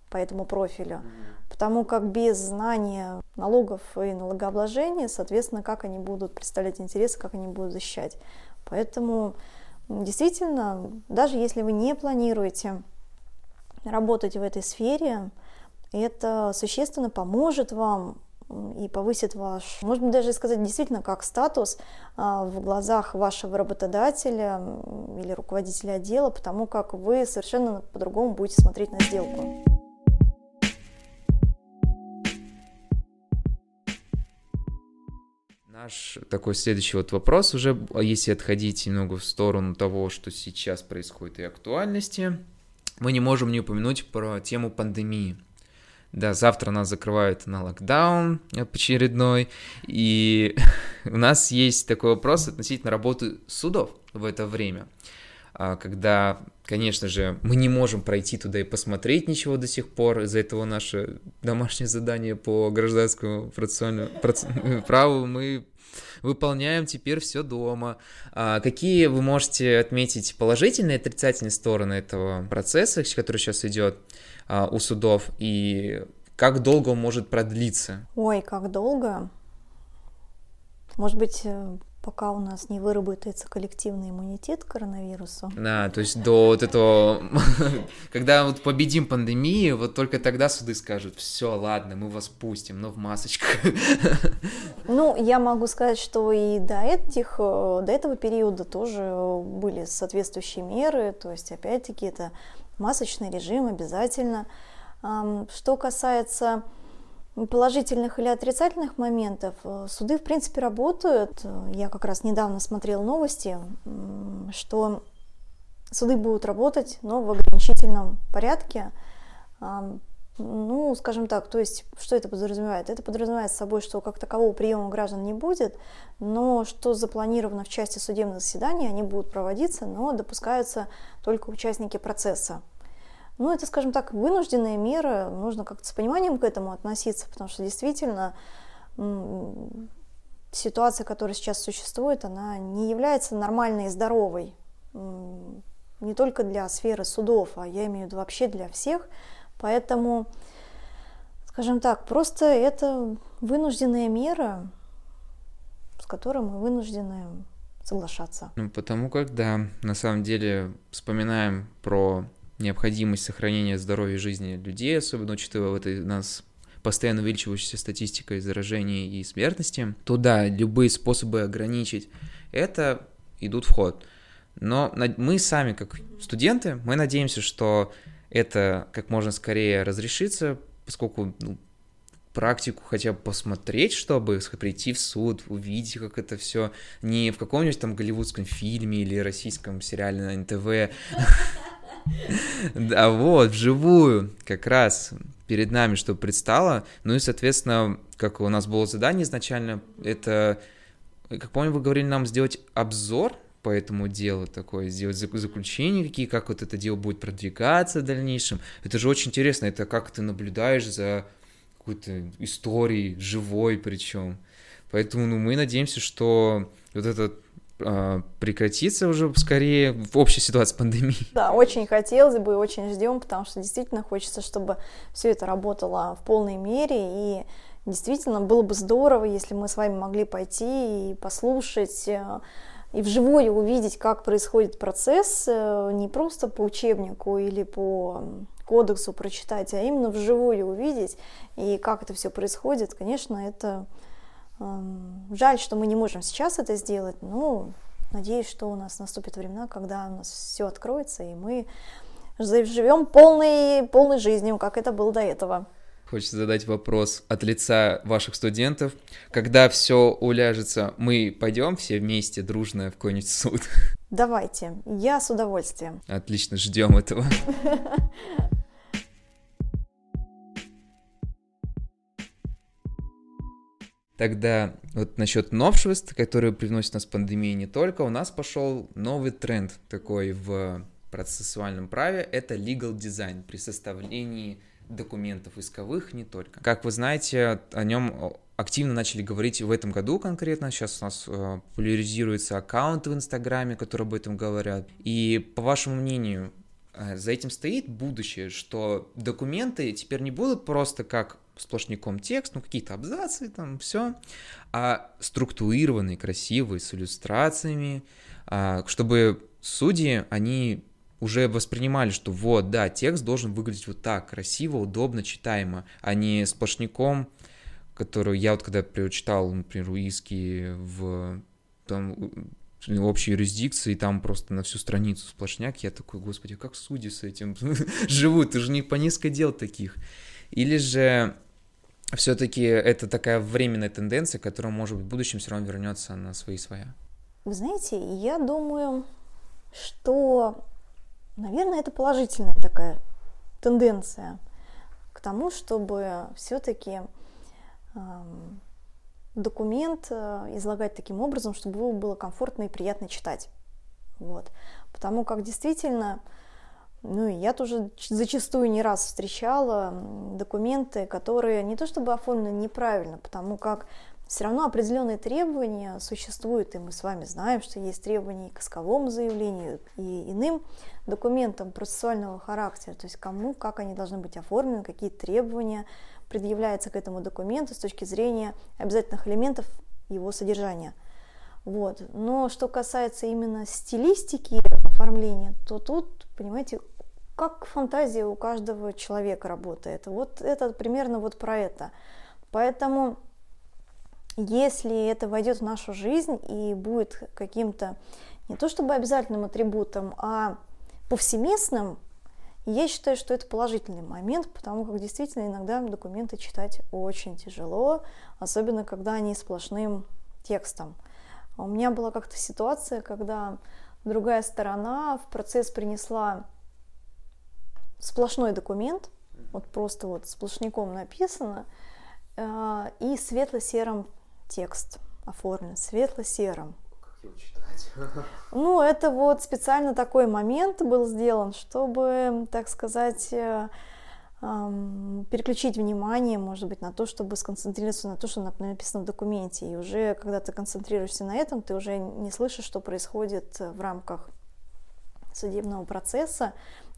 по этому профилю. Потому как без знания налогов и налогообложения, соответственно, как они будут представлять интересы, как они будут защищать. Поэтому действительно, даже если вы не планируете работать в этой сфере, это существенно поможет вам и повысит ваш, можно даже сказать, действительно как статус а, в глазах вашего работодателя или руководителя отдела, потому как вы совершенно по-другому будете смотреть на сделку. Наш такой следующий вот вопрос уже, если отходить немного в сторону того, что сейчас происходит и актуальности, мы не можем не упомянуть про тему пандемии. Да, завтра нас закрывают на локдаун очередной, и у нас есть такой вопрос относительно работы судов в это время, а, когда, конечно же, мы не можем пройти туда и посмотреть ничего до сих пор, из-за этого наше домашнее задание по гражданскому процессуальному праву мы выполняем теперь все дома. А какие вы можете отметить положительные и отрицательные стороны этого процесса, который сейчас идет? А, у судов и как долго он может продлиться? Ой, как долго? Может быть, э, пока у нас не выработается коллективный иммунитет к коронавирусу. Да, то есть до вот этого, когда вот победим пандемию, вот только тогда суды скажут, все, ладно, мы вас пустим, но в масочках. Ну, я могу сказать, что и до этих, э, до этого периода тоже были соответствующие меры, то есть, опять-таки, это масочный режим обязательно. Что касается положительных или отрицательных моментов, э, суды, в принципе, работают. Я как раз недавно смотрела новости, что суды будут работать, но в ограничительном порядке. Ну, скажем так, то есть, что это подразумевает? Это подразумевает собой, что как такового приема граждан не будет, но что запланировано в части судебных заседаний, они будут проводиться, но допускаются только участники процесса. Ну, это, скажем так, вынужденная мера, нужно как-то с пониманием к этому относиться, потому что действительно ситуация, которая сейчас существует, она не является нормальной и здоровой. Не только для сферы судов, а я имею в виду вообще для всех. Поэтому, скажем так, просто это вынужденная мера, с которой мы вынуждены соглашаться. Ну, потому как, да, на самом деле вспоминаем про необходимость сохранения здоровья и жизни людей, особенно учитывая вот этой нас постоянно увеличивающейся статистикой заражений и смертности, то да, любые способы ограничить это идут в ход. Но мы сами, как студенты, мы надеемся, что это как можно скорее разрешится, поскольку ну, практику хотя бы посмотреть, чтобы прийти в суд, увидеть, как это все не в каком-нибудь там голливудском фильме или российском сериале на НТВ, Да, вот, вживую, как раз перед нами, что предстало. Ну и, соответственно, как у нас было задание изначально, это, как помню, вы говорили нам сделать обзор по этому делу такое, сделать заключение какие, как вот это дело будет продвигаться в дальнейшем. Это же очень интересно, это как ты наблюдаешь за какой-то историей, живой причем. Поэтому ну, мы надеемся, что вот этот а, прекратиться уже скорее в общей ситуации пандемии. Да, очень хотелось бы и очень ждем, потому что действительно хочется, чтобы все это работало в полной мере и действительно было бы здорово, если мы с вами могли пойти и послушать э, и вживую увидеть, как происходит процесс, э, не просто по учебнику или по кодексу прочитать, а именно вживую увидеть, и как это все происходит, конечно, это Жаль, что мы не можем сейчас это сделать, но надеюсь, что у нас наступят времена, когда у нас все откроется, и мы живем полной, полной жизнью, как это было до этого. Хочется задать вопрос от лица ваших студентов. Когда все уляжется, мы пойдем все вместе дружно в какой-нибудь суд? Давайте, я с удовольствием. Отлично, ждем этого. Тогда вот насчет новшеств, которые привносит нас пандемия не только, у нас пошел новый тренд такой в процессуальном праве, это legal design при составлении документов исковых не только. Как вы знаете, о нем активно начали говорить в этом году конкретно. Сейчас у нас э, популяризируются аккаунты в Инстаграме, которые об этом говорят. И по вашему мнению, э, за этим стоит будущее, что документы теперь не будут просто как сплошняком текст, ну какие-то абзацы, там все, а структурированные, красивые, с иллюстрациями, а, чтобы судьи, они уже воспринимали, что вот, да, текст должен выглядеть вот так, красиво, удобно, читаемо, а не сплошняком, который я вот когда прочитал, например, Уиски в там, общей юрисдикции, там просто на всю страницу сплошняк, я такой, господи, как судьи с этим живут, ты же не по несколько дел таких. Или же все-таки это такая временная тенденция, которая, может быть, в будущем все равно вернется на свои своя? Вы знаете, я думаю, что Наверное, это положительная такая тенденция к тому, чтобы все-таки документ э, излагать таким образом, чтобы его было комфортно и приятно читать. Вот. Потому как действительно, ну и я тоже зачастую не раз встречала документы, которые не то чтобы оформлены неправильно, потому как все равно определенные требования существуют, и мы с вами знаем, что есть требования и к исковому заявлению, и иным документам процессуального характера, то есть кому, как они должны быть оформлены, какие требования предъявляются к этому документу с точки зрения обязательных элементов его содержания. Вот. Но что касается именно стилистики оформления, то тут, понимаете, как фантазия у каждого человека работает. Вот это примерно вот про это. Поэтому если это войдет в нашу жизнь и будет каким-то не то чтобы обязательным атрибутом, а повсеместным, я считаю, что это положительный момент, потому как действительно иногда документы читать очень тяжело, особенно когда они сплошным текстом. У меня была как-то ситуация, когда другая сторона в процесс принесла сплошной документ, вот просто вот сплошняком написано, э, и светло-серым текст оформлен светло-серым. Ну, это вот специально такой момент был сделан, чтобы, так сказать, э, переключить внимание, может быть, на то, чтобы сконцентрироваться на то, что написано в документе. И уже, когда ты концентрируешься на этом, ты уже не слышишь, что происходит в рамках судебного процесса,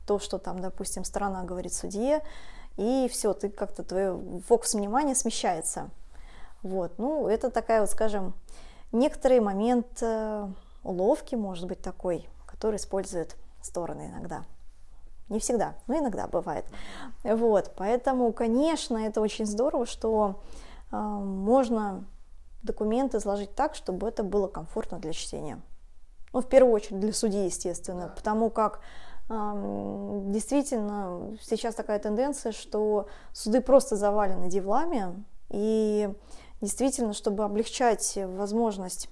то, что там, допустим, сторона говорит судье, и все, ты как-то твой фокус внимания смещается. Вот, ну, это такая вот, скажем, некоторый момент э, уловки, может быть, такой, который используют стороны иногда. Не всегда, но иногда бывает. Вот, поэтому, конечно, это очень здорово, что э, можно документы изложить так, чтобы это было комфортно для чтения. Ну, в первую очередь для судьи, естественно, потому как э, действительно сейчас такая тенденция, что суды просто завалены девлами, и действительно, чтобы облегчать возможность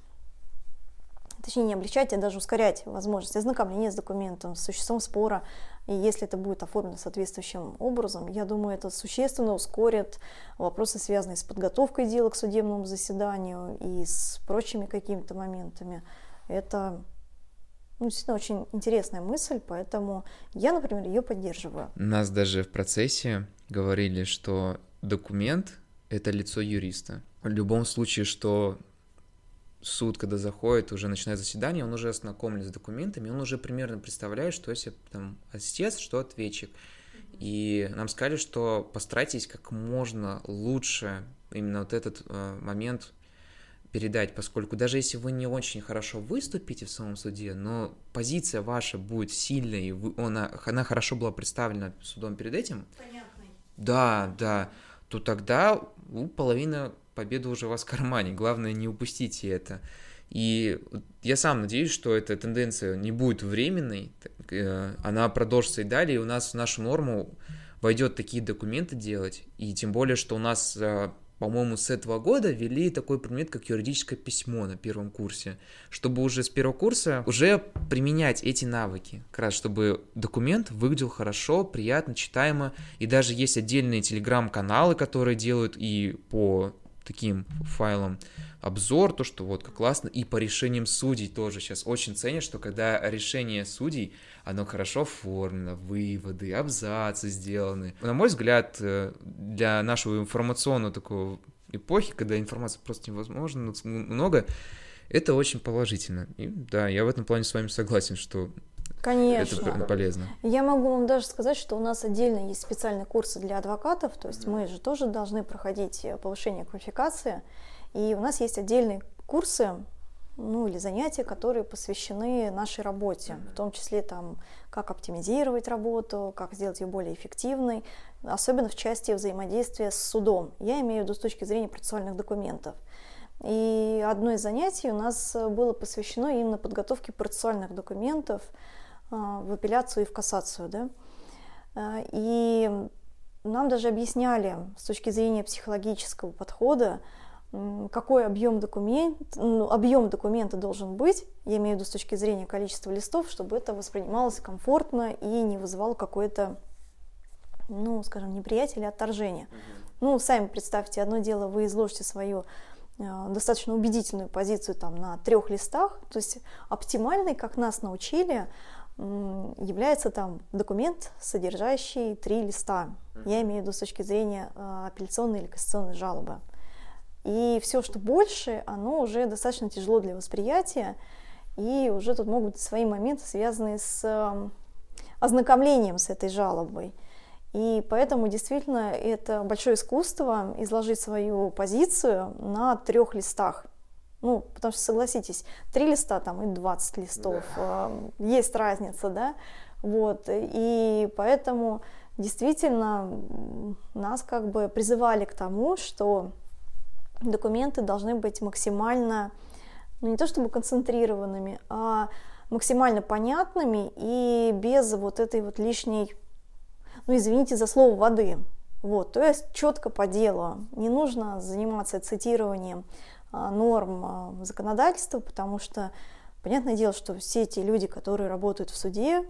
точнее не облегчать, а даже ускорять возможность ознакомления с документом, с существом спора, и если это будет оформлено соответствующим образом, я думаю, это существенно ускорит вопросы, связанные с подготовкой дела к судебному заседанию и с прочими какими-то моментами. Это ну, действительно очень интересная мысль, поэтому я, например, ее поддерживаю. Нас даже в процессе говорили, что документ — это лицо юриста в любом случае, что суд, когда заходит, уже начинает заседание, он уже ознакомлен с документами, он уже примерно представляет, что если там отец, что ответчик. И нам сказали, что постарайтесь как можно лучше именно вот этот э, момент передать, поскольку даже если вы не очень хорошо выступите в самом суде, но позиция ваша будет сильной, и вы, она, она хорошо была представлена судом перед этим, Понятный. да, да, то тогда ну, половина победа уже у вас в кармане. Главное, не упустите это. И я сам надеюсь, что эта тенденция не будет временной, э, она продолжится и далее, и у нас в нашу норму войдет такие документы делать, и тем более, что у нас, э, по-моему, с этого года ввели такой предмет, как юридическое письмо на первом курсе, чтобы уже с первого курса уже применять эти навыки, как раз чтобы документ выглядел хорошо, приятно, читаемо, и даже есть отдельные телеграм-каналы, которые делают и по таким файлом обзор, то, что вот как классно, и по решениям судей тоже сейчас очень ценят, что когда решение судей, оно хорошо оформлено, выводы, абзацы сделаны. На мой взгляд, э, для нашего информационного такого эпохи, когда информации просто невозможно много, это очень положительно. И да, я в этом плане с вами согласен, что Конечно. Это полезно. Я могу вам даже сказать, что у нас отдельно есть специальные курсы для адвокатов, то есть мы же тоже должны проходить э, повышение квалификации, и у нас есть отдельные курсы, ну или занятия, которые посвящены нашей работе, в том числе там, как оптимизировать работу, как сделать ее более эффективной, особенно в части взаимодействия с судом. Я имею в виду с точки зрения процессуальных документов. И одно из занятий у нас было посвящено именно подготовке процессуальных документов в апелляцию и в кассацию. Да? А, и нам даже объясняли с точки зрения психологического подхода, какой объем, документ, ну, объем документа должен быть, я имею в виду с точки зрения количества листов, чтобы это воспринималось комфортно и не вызывало какое-то, ну, скажем, неприятие или отторжение. Ну, сами представьте, одно дело, вы изложите свою Э, достаточно убедительную позицию там на трех листах, то есть оптимальный, как нас научили, является там документ, содержащий три листа. Я имею в виду с точки зрения э, апелляционной или кассационной жалобы. И все, что больше, оно уже достаточно тяжело для восприятия, и уже тут могут быть свои моменты, связанные с ознакомлением с этой жалобой. И поэтому действительно это большое искусство изложить свою позицию на трех листах. Ну, потому что, согласитесь, три листа там и 20 листов, да. э, есть разница, да, вот, и поэтому действительно нас как бы призывали к тому, что документы должны быть максимально, ну не то чтобы концентрированными, а максимально понятными и без вот этой вот лишней ну, извините за слово, воды. Вот, то есть четко по делу. Не нужно заниматься цитированием норм а, законодательства, потому что понятное дело, что все эти люди, которые работают в суде,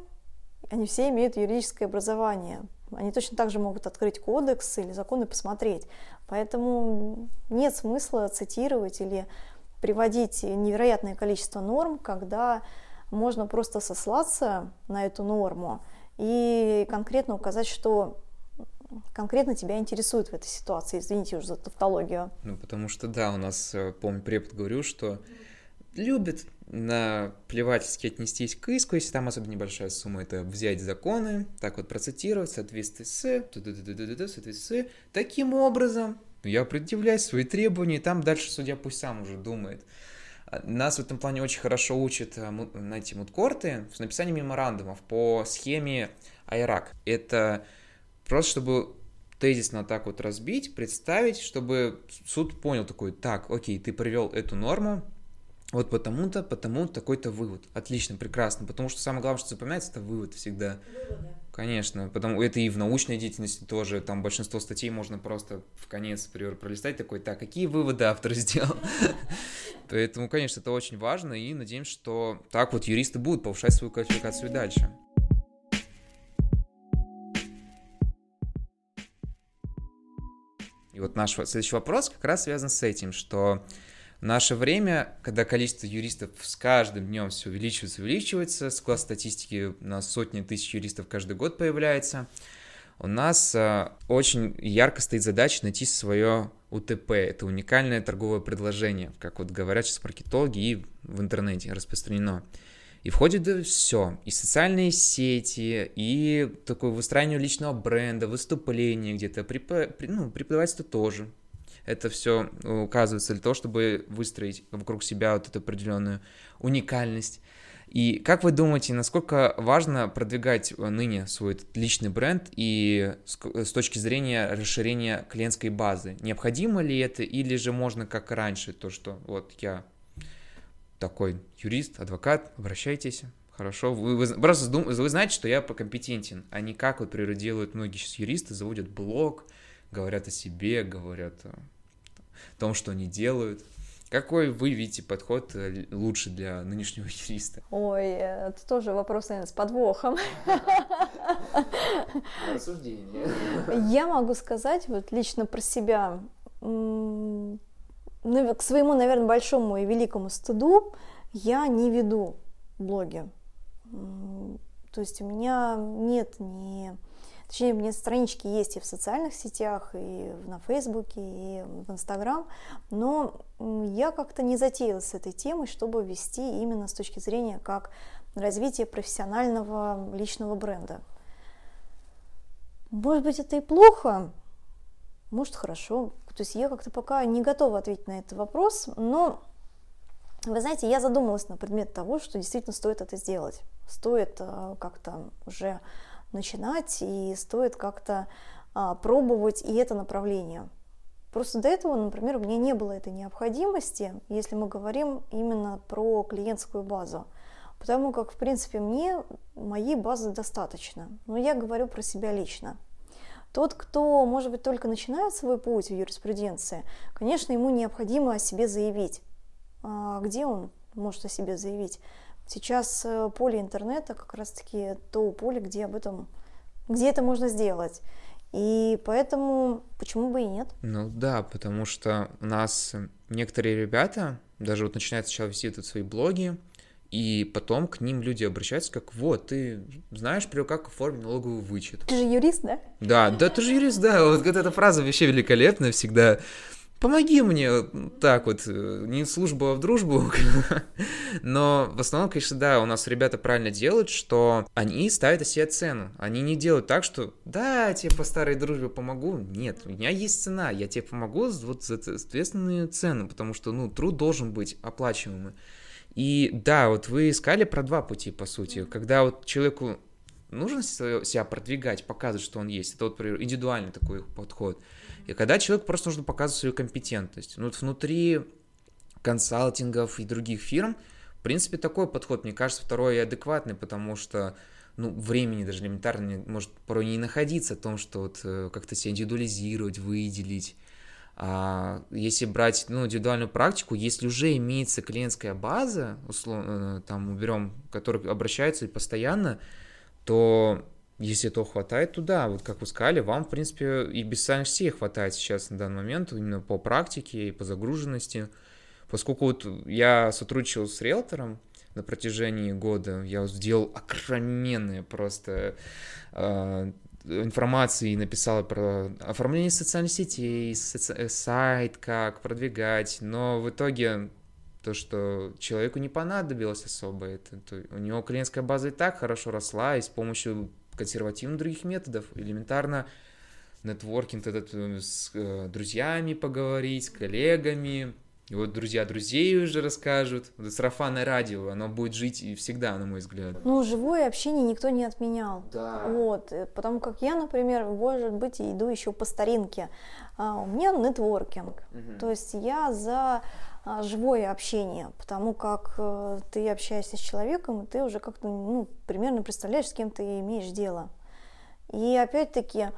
они все имеют юридическое образование. Они точно так же могут открыть кодекс или законы посмотреть. Поэтому нет смысла цитировать или приводить невероятное количество норм, когда можно просто сослаться на эту норму и конкретно указать, что конкретно тебя интересует в этой ситуации. Извините уже за тавтологию. Ну, потому что, да, у нас, э, помню, препод говорил, что любит на плевательски отнестись к иску, если там особенно небольшая сумма, это взять законы, так вот процитировать, соответствие с, соответствие с, таким образом я предъявляю свои требования, и там дальше судья пусть сам уже думает. Нас в этом плане очень хорошо учат, знаете, э, мудкорты с написанием меморандумов по схеме Айрак. Это просто чтобы тезисно так вот разбить, представить, чтобы суд понял такой, так, окей, ты привел эту норму, вот потому-то, потому такой-то вывод. Отлично, прекрасно. Потому что самое главное, что запоминается, это вывод всегда. Выводы. Конечно, потому это и в научной деятельности тоже. Там большинство статей можно просто в конец, например, пролистать такой, так, какие выводы автор сделал? Поэтому, конечно, это очень важно, и надеемся, что так вот юристы будут повышать свою квалификацию дальше. И вот наш следующий вопрос как раз связан с этим, что в наше время, когда количество юристов с каждым днем все увеличивается, увеличивается, склад статистики на сотни тысяч юристов каждый год появляется, у нас а, очень ярко стоит задача найти свое УТП. Это уникальное торговое предложение, как вот говорят сейчас маркетологи и в интернете распространено. И входит все. И социальные сети, и такое выстраивание личного бренда, выступления где-то, препод... ну, преподавательство тоже это все указывается для того, чтобы выстроить вокруг себя вот эту определенную уникальность. И как вы думаете, насколько важно продвигать ныне свой личный бренд и с точки зрения расширения клиентской базы? Необходимо ли это или же можно как раньше, то что вот я такой юрист, адвокат, обращайтесь, хорошо. Вы, вы, просто вы знаете, что я компетентен, а не как вот, например, делают многие сейчас юристы, заводят блог, говорят о себе, говорят о том, что они делают. Какой вы видите подход э, лучше для нынешнего юриста? Ой, это тоже вопрос, наверное, с подвохом. Рассуждение. Я могу сказать вот лично про себя. К своему, наверное, большому и великому стыду я не веду блоги. То есть у меня нет ни... Точнее, у меня странички есть и в социальных сетях, и на Фейсбуке, и в Инстаграм, но я как-то не затеялась с этой темой, чтобы вести именно с точки зрения как развития профессионального личного бренда. Может быть, это и плохо, может, хорошо. То есть я как-то пока не готова ответить на этот вопрос, но, вы знаете, я задумалась на предмет того, что действительно стоит это сделать. Стоит э, как-то уже начинать и стоит как-то а, пробовать и это направление. Просто до этого, например, у меня не было этой необходимости, если мы говорим именно про клиентскую базу. Потому как, в принципе, мне моей базы достаточно. Но я говорю про себя лично. Тот, кто, может быть, только начинает свой путь в юриспруденции, конечно, ему необходимо о себе заявить. А где он может о себе заявить? Сейчас э, поле интернета как раз-таки то поле, где об этом, где это можно сделать. И поэтому почему бы и нет? Ну да, потому что у нас некоторые ребята даже вот начинают сначала вести тут свои блоги, и потом к ним люди обращаются как, вот, ты знаешь, как оформить налоговый вычет. Ты же юрист, да? Да, да, ты же юрист, да. Вот эта фраза вообще великолепная всегда помоги мне так вот, э, не в службу, а в дружбу. Но в основном, конечно, да, у нас ребята правильно делают, что они ставят себе цену. Они не делают так, что да, я тебе по старой дружбе помогу. Нет, у меня есть цена, я тебе помогу вот за соответственную цену, потому что, ну, труд должен быть оплачиваемый. И да, вот вы искали про два пути, по сути. Когда вот человеку нужно себя продвигать, показывать, что он есть. Это вот, например, индивидуальный такой подход. И когда человеку просто нужно показывать свою компетентность. Ну, вот внутри консалтингов и других фирм, в принципе, такой подход, мне кажется, второй и адекватный, потому что ну, времени даже элементарно может порой не находиться о том, что вот э, как-то себя индивидуализировать, выделить. А если брать ну, индивидуальную практику, если уже имеется клиентская база, условно, э, там уберем, которые обращаются постоянно, то если этого хватает, то да, вот как вы сказали, вам, в принципе, и без сетей хватает сейчас на данный момент, именно по практике и по загруженности. Поскольку вот я сотрудничал с риэлтором на протяжении года, я сделал огроменные просто э, информации, написал про оформление социальных сетей, соци... сайт, как продвигать, но в итоге то, что человеку не понадобилось особо это, то у него клиентская база и так хорошо росла, и с помощью консервативных других методов. Элементарно нетворкинг этот э, с э, друзьями поговорить, с коллегами. И вот друзья друзей уже расскажут. Вот сарафанное радио, оно будет жить и всегда, на мой взгляд. Ну, живое общение никто не отменял. Да. Вот, э, потому как я, например, может быть, иду еще по старинке. А у меня нетворкинг. Угу. То есть я за а, живое общение, потому как э, ты общаешься с человеком, и ты уже как-то ну, примерно представляешь, с кем ты имеешь дело. И опять-таки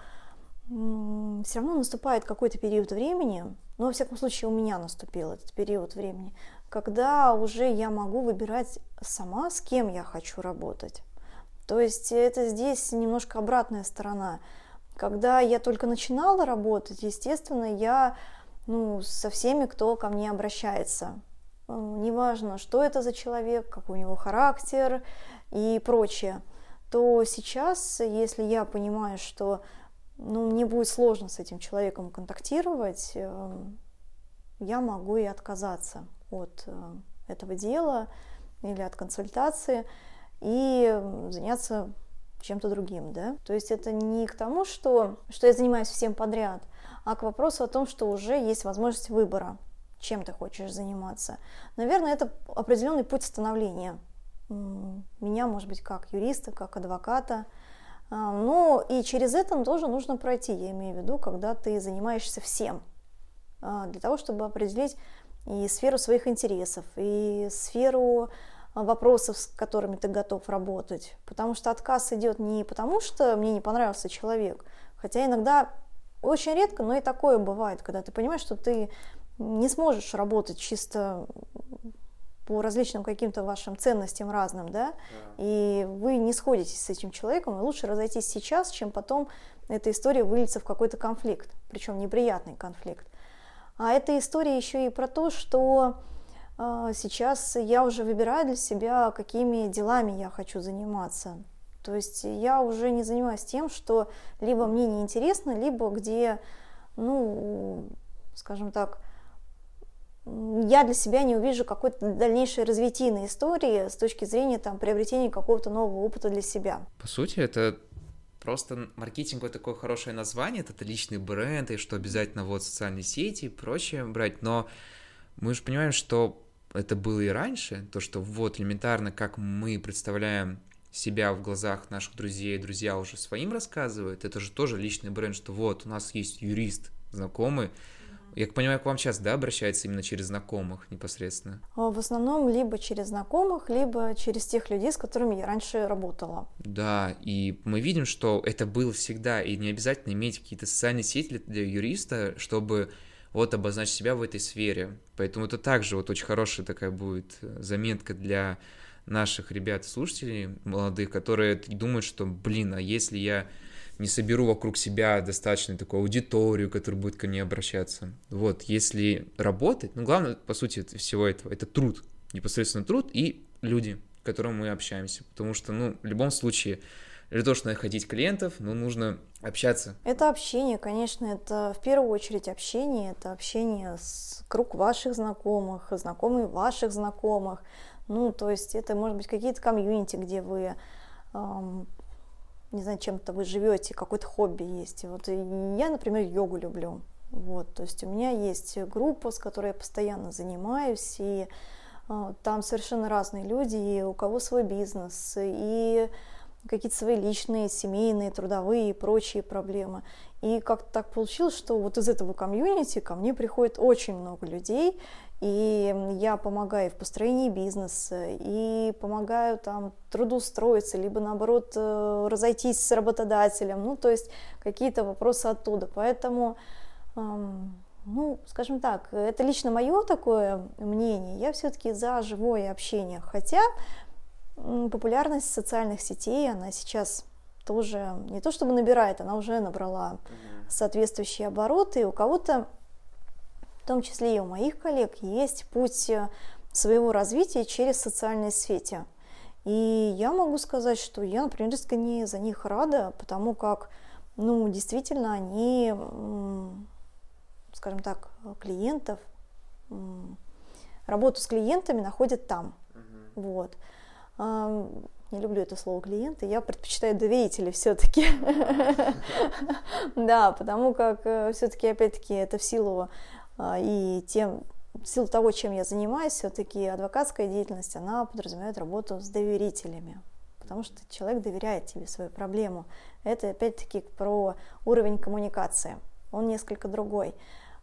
все равно наступает какой-то период времени, но во всяком случае у меня наступил этот период времени, когда уже я могу выбирать сама, с кем я хочу работать. То есть это здесь немножко обратная сторона. Когда я только начинала работать, естественно, я ну, со всеми, кто ко мне обращается. Неважно, что это за человек, какой у него характер и прочее, то сейчас, если я понимаю, что ну, мне будет сложно с этим человеком контактировать, э, я могу и отказаться от э, этого дела или от консультации и заняться чем-то другим, да. То есть это не к тому, что, что я занимаюсь всем подряд, а к вопросу о том, что уже есть возможность выбора, чем ты хочешь заниматься. Наверное, это определенный путь становления. Меня, может быть, как юриста, как адвоката. А, но и через это тоже нужно пройти, я имею в виду, когда ты занимаешься всем, а, для того, чтобы определить и сферу своих интересов, и сферу вопросов, с которыми ты готов работать. Потому что отказ идет не потому, что мне не понравился человек, хотя иногда очень редко, но и такое бывает, когда ты понимаешь, что ты не сможешь работать чисто по различным каким-то вашим ценностям разным, да, и вы не сходитесь с этим человеком, и лучше разойтись сейчас, чем потом эта история выльется в какой-то конфликт, причем неприятный конфликт. А эта история еще и про то, что э, сейчас я уже выбираю для себя, какими делами я хочу заниматься. То есть я уже не занимаюсь тем, что либо мне неинтересно, либо где, ну, скажем так, я для себя не увижу какой-то дальнейшей развитийной истории с точки зрения там, приобретения какого-то нового опыта для себя. По сути, это просто маркетинговое такое хорошее название, это личный бренд, и что обязательно вот социальные сети и прочее брать, но мы же понимаем, что это было и раньше, то, что вот элементарно, как мы представляем себя в глазах наших друзей, друзья уже своим рассказывают, это же тоже личный бренд, что вот у нас есть юрист, знакомый, я понимаю, к вам сейчас, да, обращается именно через знакомых непосредственно? А, в основном либо через знакомых, либо через тех людей, с которыми я раньше работала. Да, и мы видим, что это было всегда, и не обязательно иметь какие-то социальные сети для юриста, чтобы вот обозначить себя в этой сфере. Поэтому это также вот очень хорошая такая будет э, заметка для наших ребят-слушателей молодых, которые думают, что, блин, а если я не соберу вокруг себя достаточно такую аудиторию, которая будет ко мне обращаться. Вот, если работать, ну, главное, по сути, всего этого, это труд, непосредственно труд и люди, с которыми мы общаемся, потому что, ну, в любом случае, для того, чтобы находить клиентов, ну, нужно общаться. Это общение, конечно, это в первую очередь общение, это общение с круг ваших знакомых, знакомые ваших знакомых, ну, то есть это, может быть, какие-то комьюнити, где вы не знаю, чем-то вы живете, какое-то хобби есть. Вот я, например, йогу люблю. Вот, то есть у меня есть группа, с которой я постоянно занимаюсь, и э, там совершенно разные люди, и у кого свой бизнес, и какие-то свои личные, семейные, трудовые и прочие проблемы. И как-то так получилось, что вот из этого комьюнити ко мне приходит очень много людей, и я помогаю в построении бизнеса, и помогаю там трудоустроиться, либо наоборот э, разойтись с работодателем, ну то есть какие-то вопросы оттуда. Поэтому, ну, скажем так, это лично мое такое мнение, я все-таки за живое общение, хотя популярность социальных сетей, она сейчас тоже не то чтобы набирает, она уже набрала соответствующие обороты, и у кого-то в том числе и у моих коллег, есть путь э, своего развития через социальные сети. И я могу сказать, что я, например, искренне за них рада, потому как, ну, действительно, они, скажем так, клиентов, работу с клиентами находят там. Uh-huh. Вот. Не люблю это слово клиенты, я предпочитаю доверителей все-таки. Да, потому как э, все-таки, опять-таки, это в силу и тем, в силу того, чем я занимаюсь, все-таки адвокатская деятельность, она подразумевает работу с доверителями, потому что человек доверяет тебе свою проблему. Это опять-таки про уровень коммуникации, он несколько другой.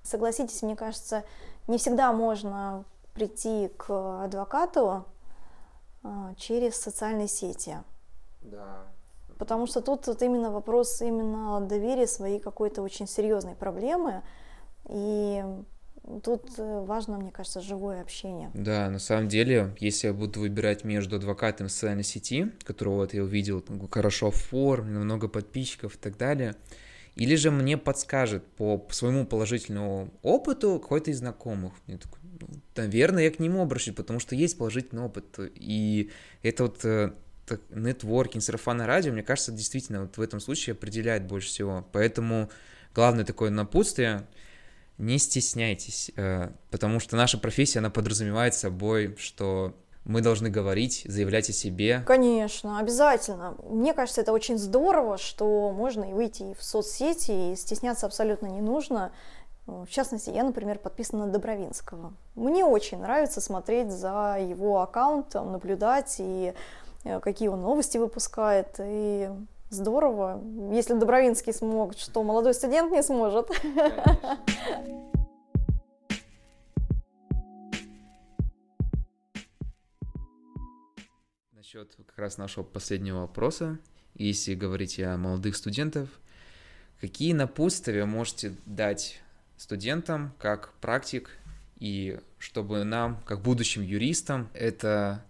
Согласитесь, мне кажется, не всегда можно прийти к адвокату а, через социальные сети. Да. Потому что тут вот именно вопрос именно доверия своей какой-то очень серьезной проблемы, и тут э, важно, мне кажется, живое общение. Да, на самом деле, если я буду выбирать между адвокатом социальной сети, которого вот я увидел, хорошо оформлен, много подписчиков и так далее, или же мне подскажет по своему положительному опыту какой-то из знакомых. Мне такой, ну, наверное, я к нему обращусь, потому что есть положительный опыт. И это вот э, нетворкинг, сарафанное радио, мне кажется, действительно вот в этом случае определяет больше всего. Поэтому главное такое напутствие — не стесняйтесь, э, потому что наша профессия, она подразумевает собой, что мы должны говорить, заявлять о себе. Конечно, обязательно. Мне кажется, это очень здорово, что можно и выйти в соцсети, и стесняться абсолютно не нужно. В частности, я, например, подписана на Добровинского. Мне очень нравится смотреть за его аккаунтом, наблюдать и э, какие он новости выпускает. И Здорово. Если Добровинский смог, что молодой студент не сможет. Насчет как раз нашего последнего вопроса, если говорить о молодых студентах, какие напутствия можете дать студентам как практик, и чтобы нам, как будущим юристам, это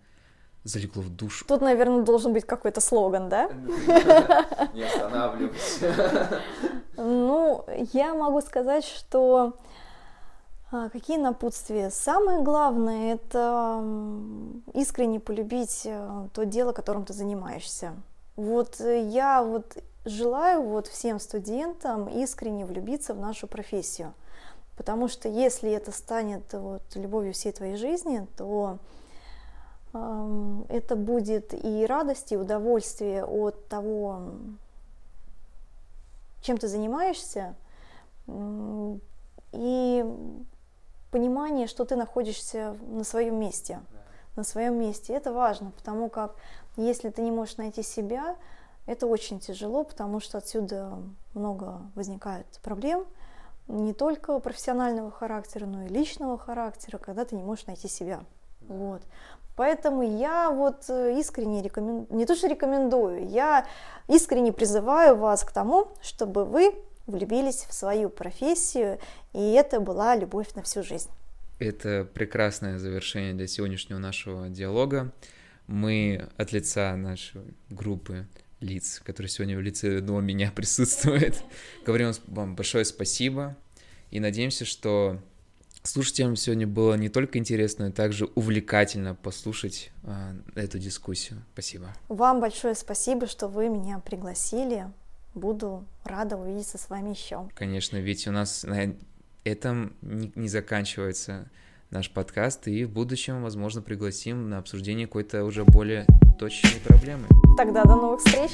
залегло в душу. Тут, наверное, должен быть какой-то слоган, да? Не останавливайся. Ну, я могу сказать, что А, какие напутствия? Самое главное – это искренне полюбить э, то дело, которым ты занимаешься. Вот э, я вот желаю вот всем студентам искренне влюбиться в нашу профессию, потому что если это станет вот любовью всей твоей жизни, то это будет и радость, и удовольствие от того, чем ты занимаешься, и понимание, что ты находишься на своем месте, на своем месте. Это важно, потому как если ты не можешь найти себя, это очень тяжело, потому что отсюда много возникает проблем, не только профессионального характера, но и личного характера, когда ты не можешь найти себя. Вот. Поэтому я вот э, искренне рекомендую, не то что рекомендую, я искренне призываю вас к тому, чтобы вы влюбились в свою профессию, и это была любовь на всю жизнь. Это прекрасное завершение для сегодняшнего нашего диалога. Мы от лица нашей группы лиц, которые сегодня в лице одного меня присутствует, говорим вам большое спасибо и надеемся, что слушателям сегодня было не только интересно, но также увлекательно послушать э, эту дискуссию. Спасибо. Вам большое спасибо, что вы меня пригласили буду рада увидеться с вами еще. Конечно, ведь у нас на этом не, не заканчивается наш подкаст, и в будущем, возможно, пригласим на обсуждение какой-то уже более точной проблемы. Тогда до новых встреч!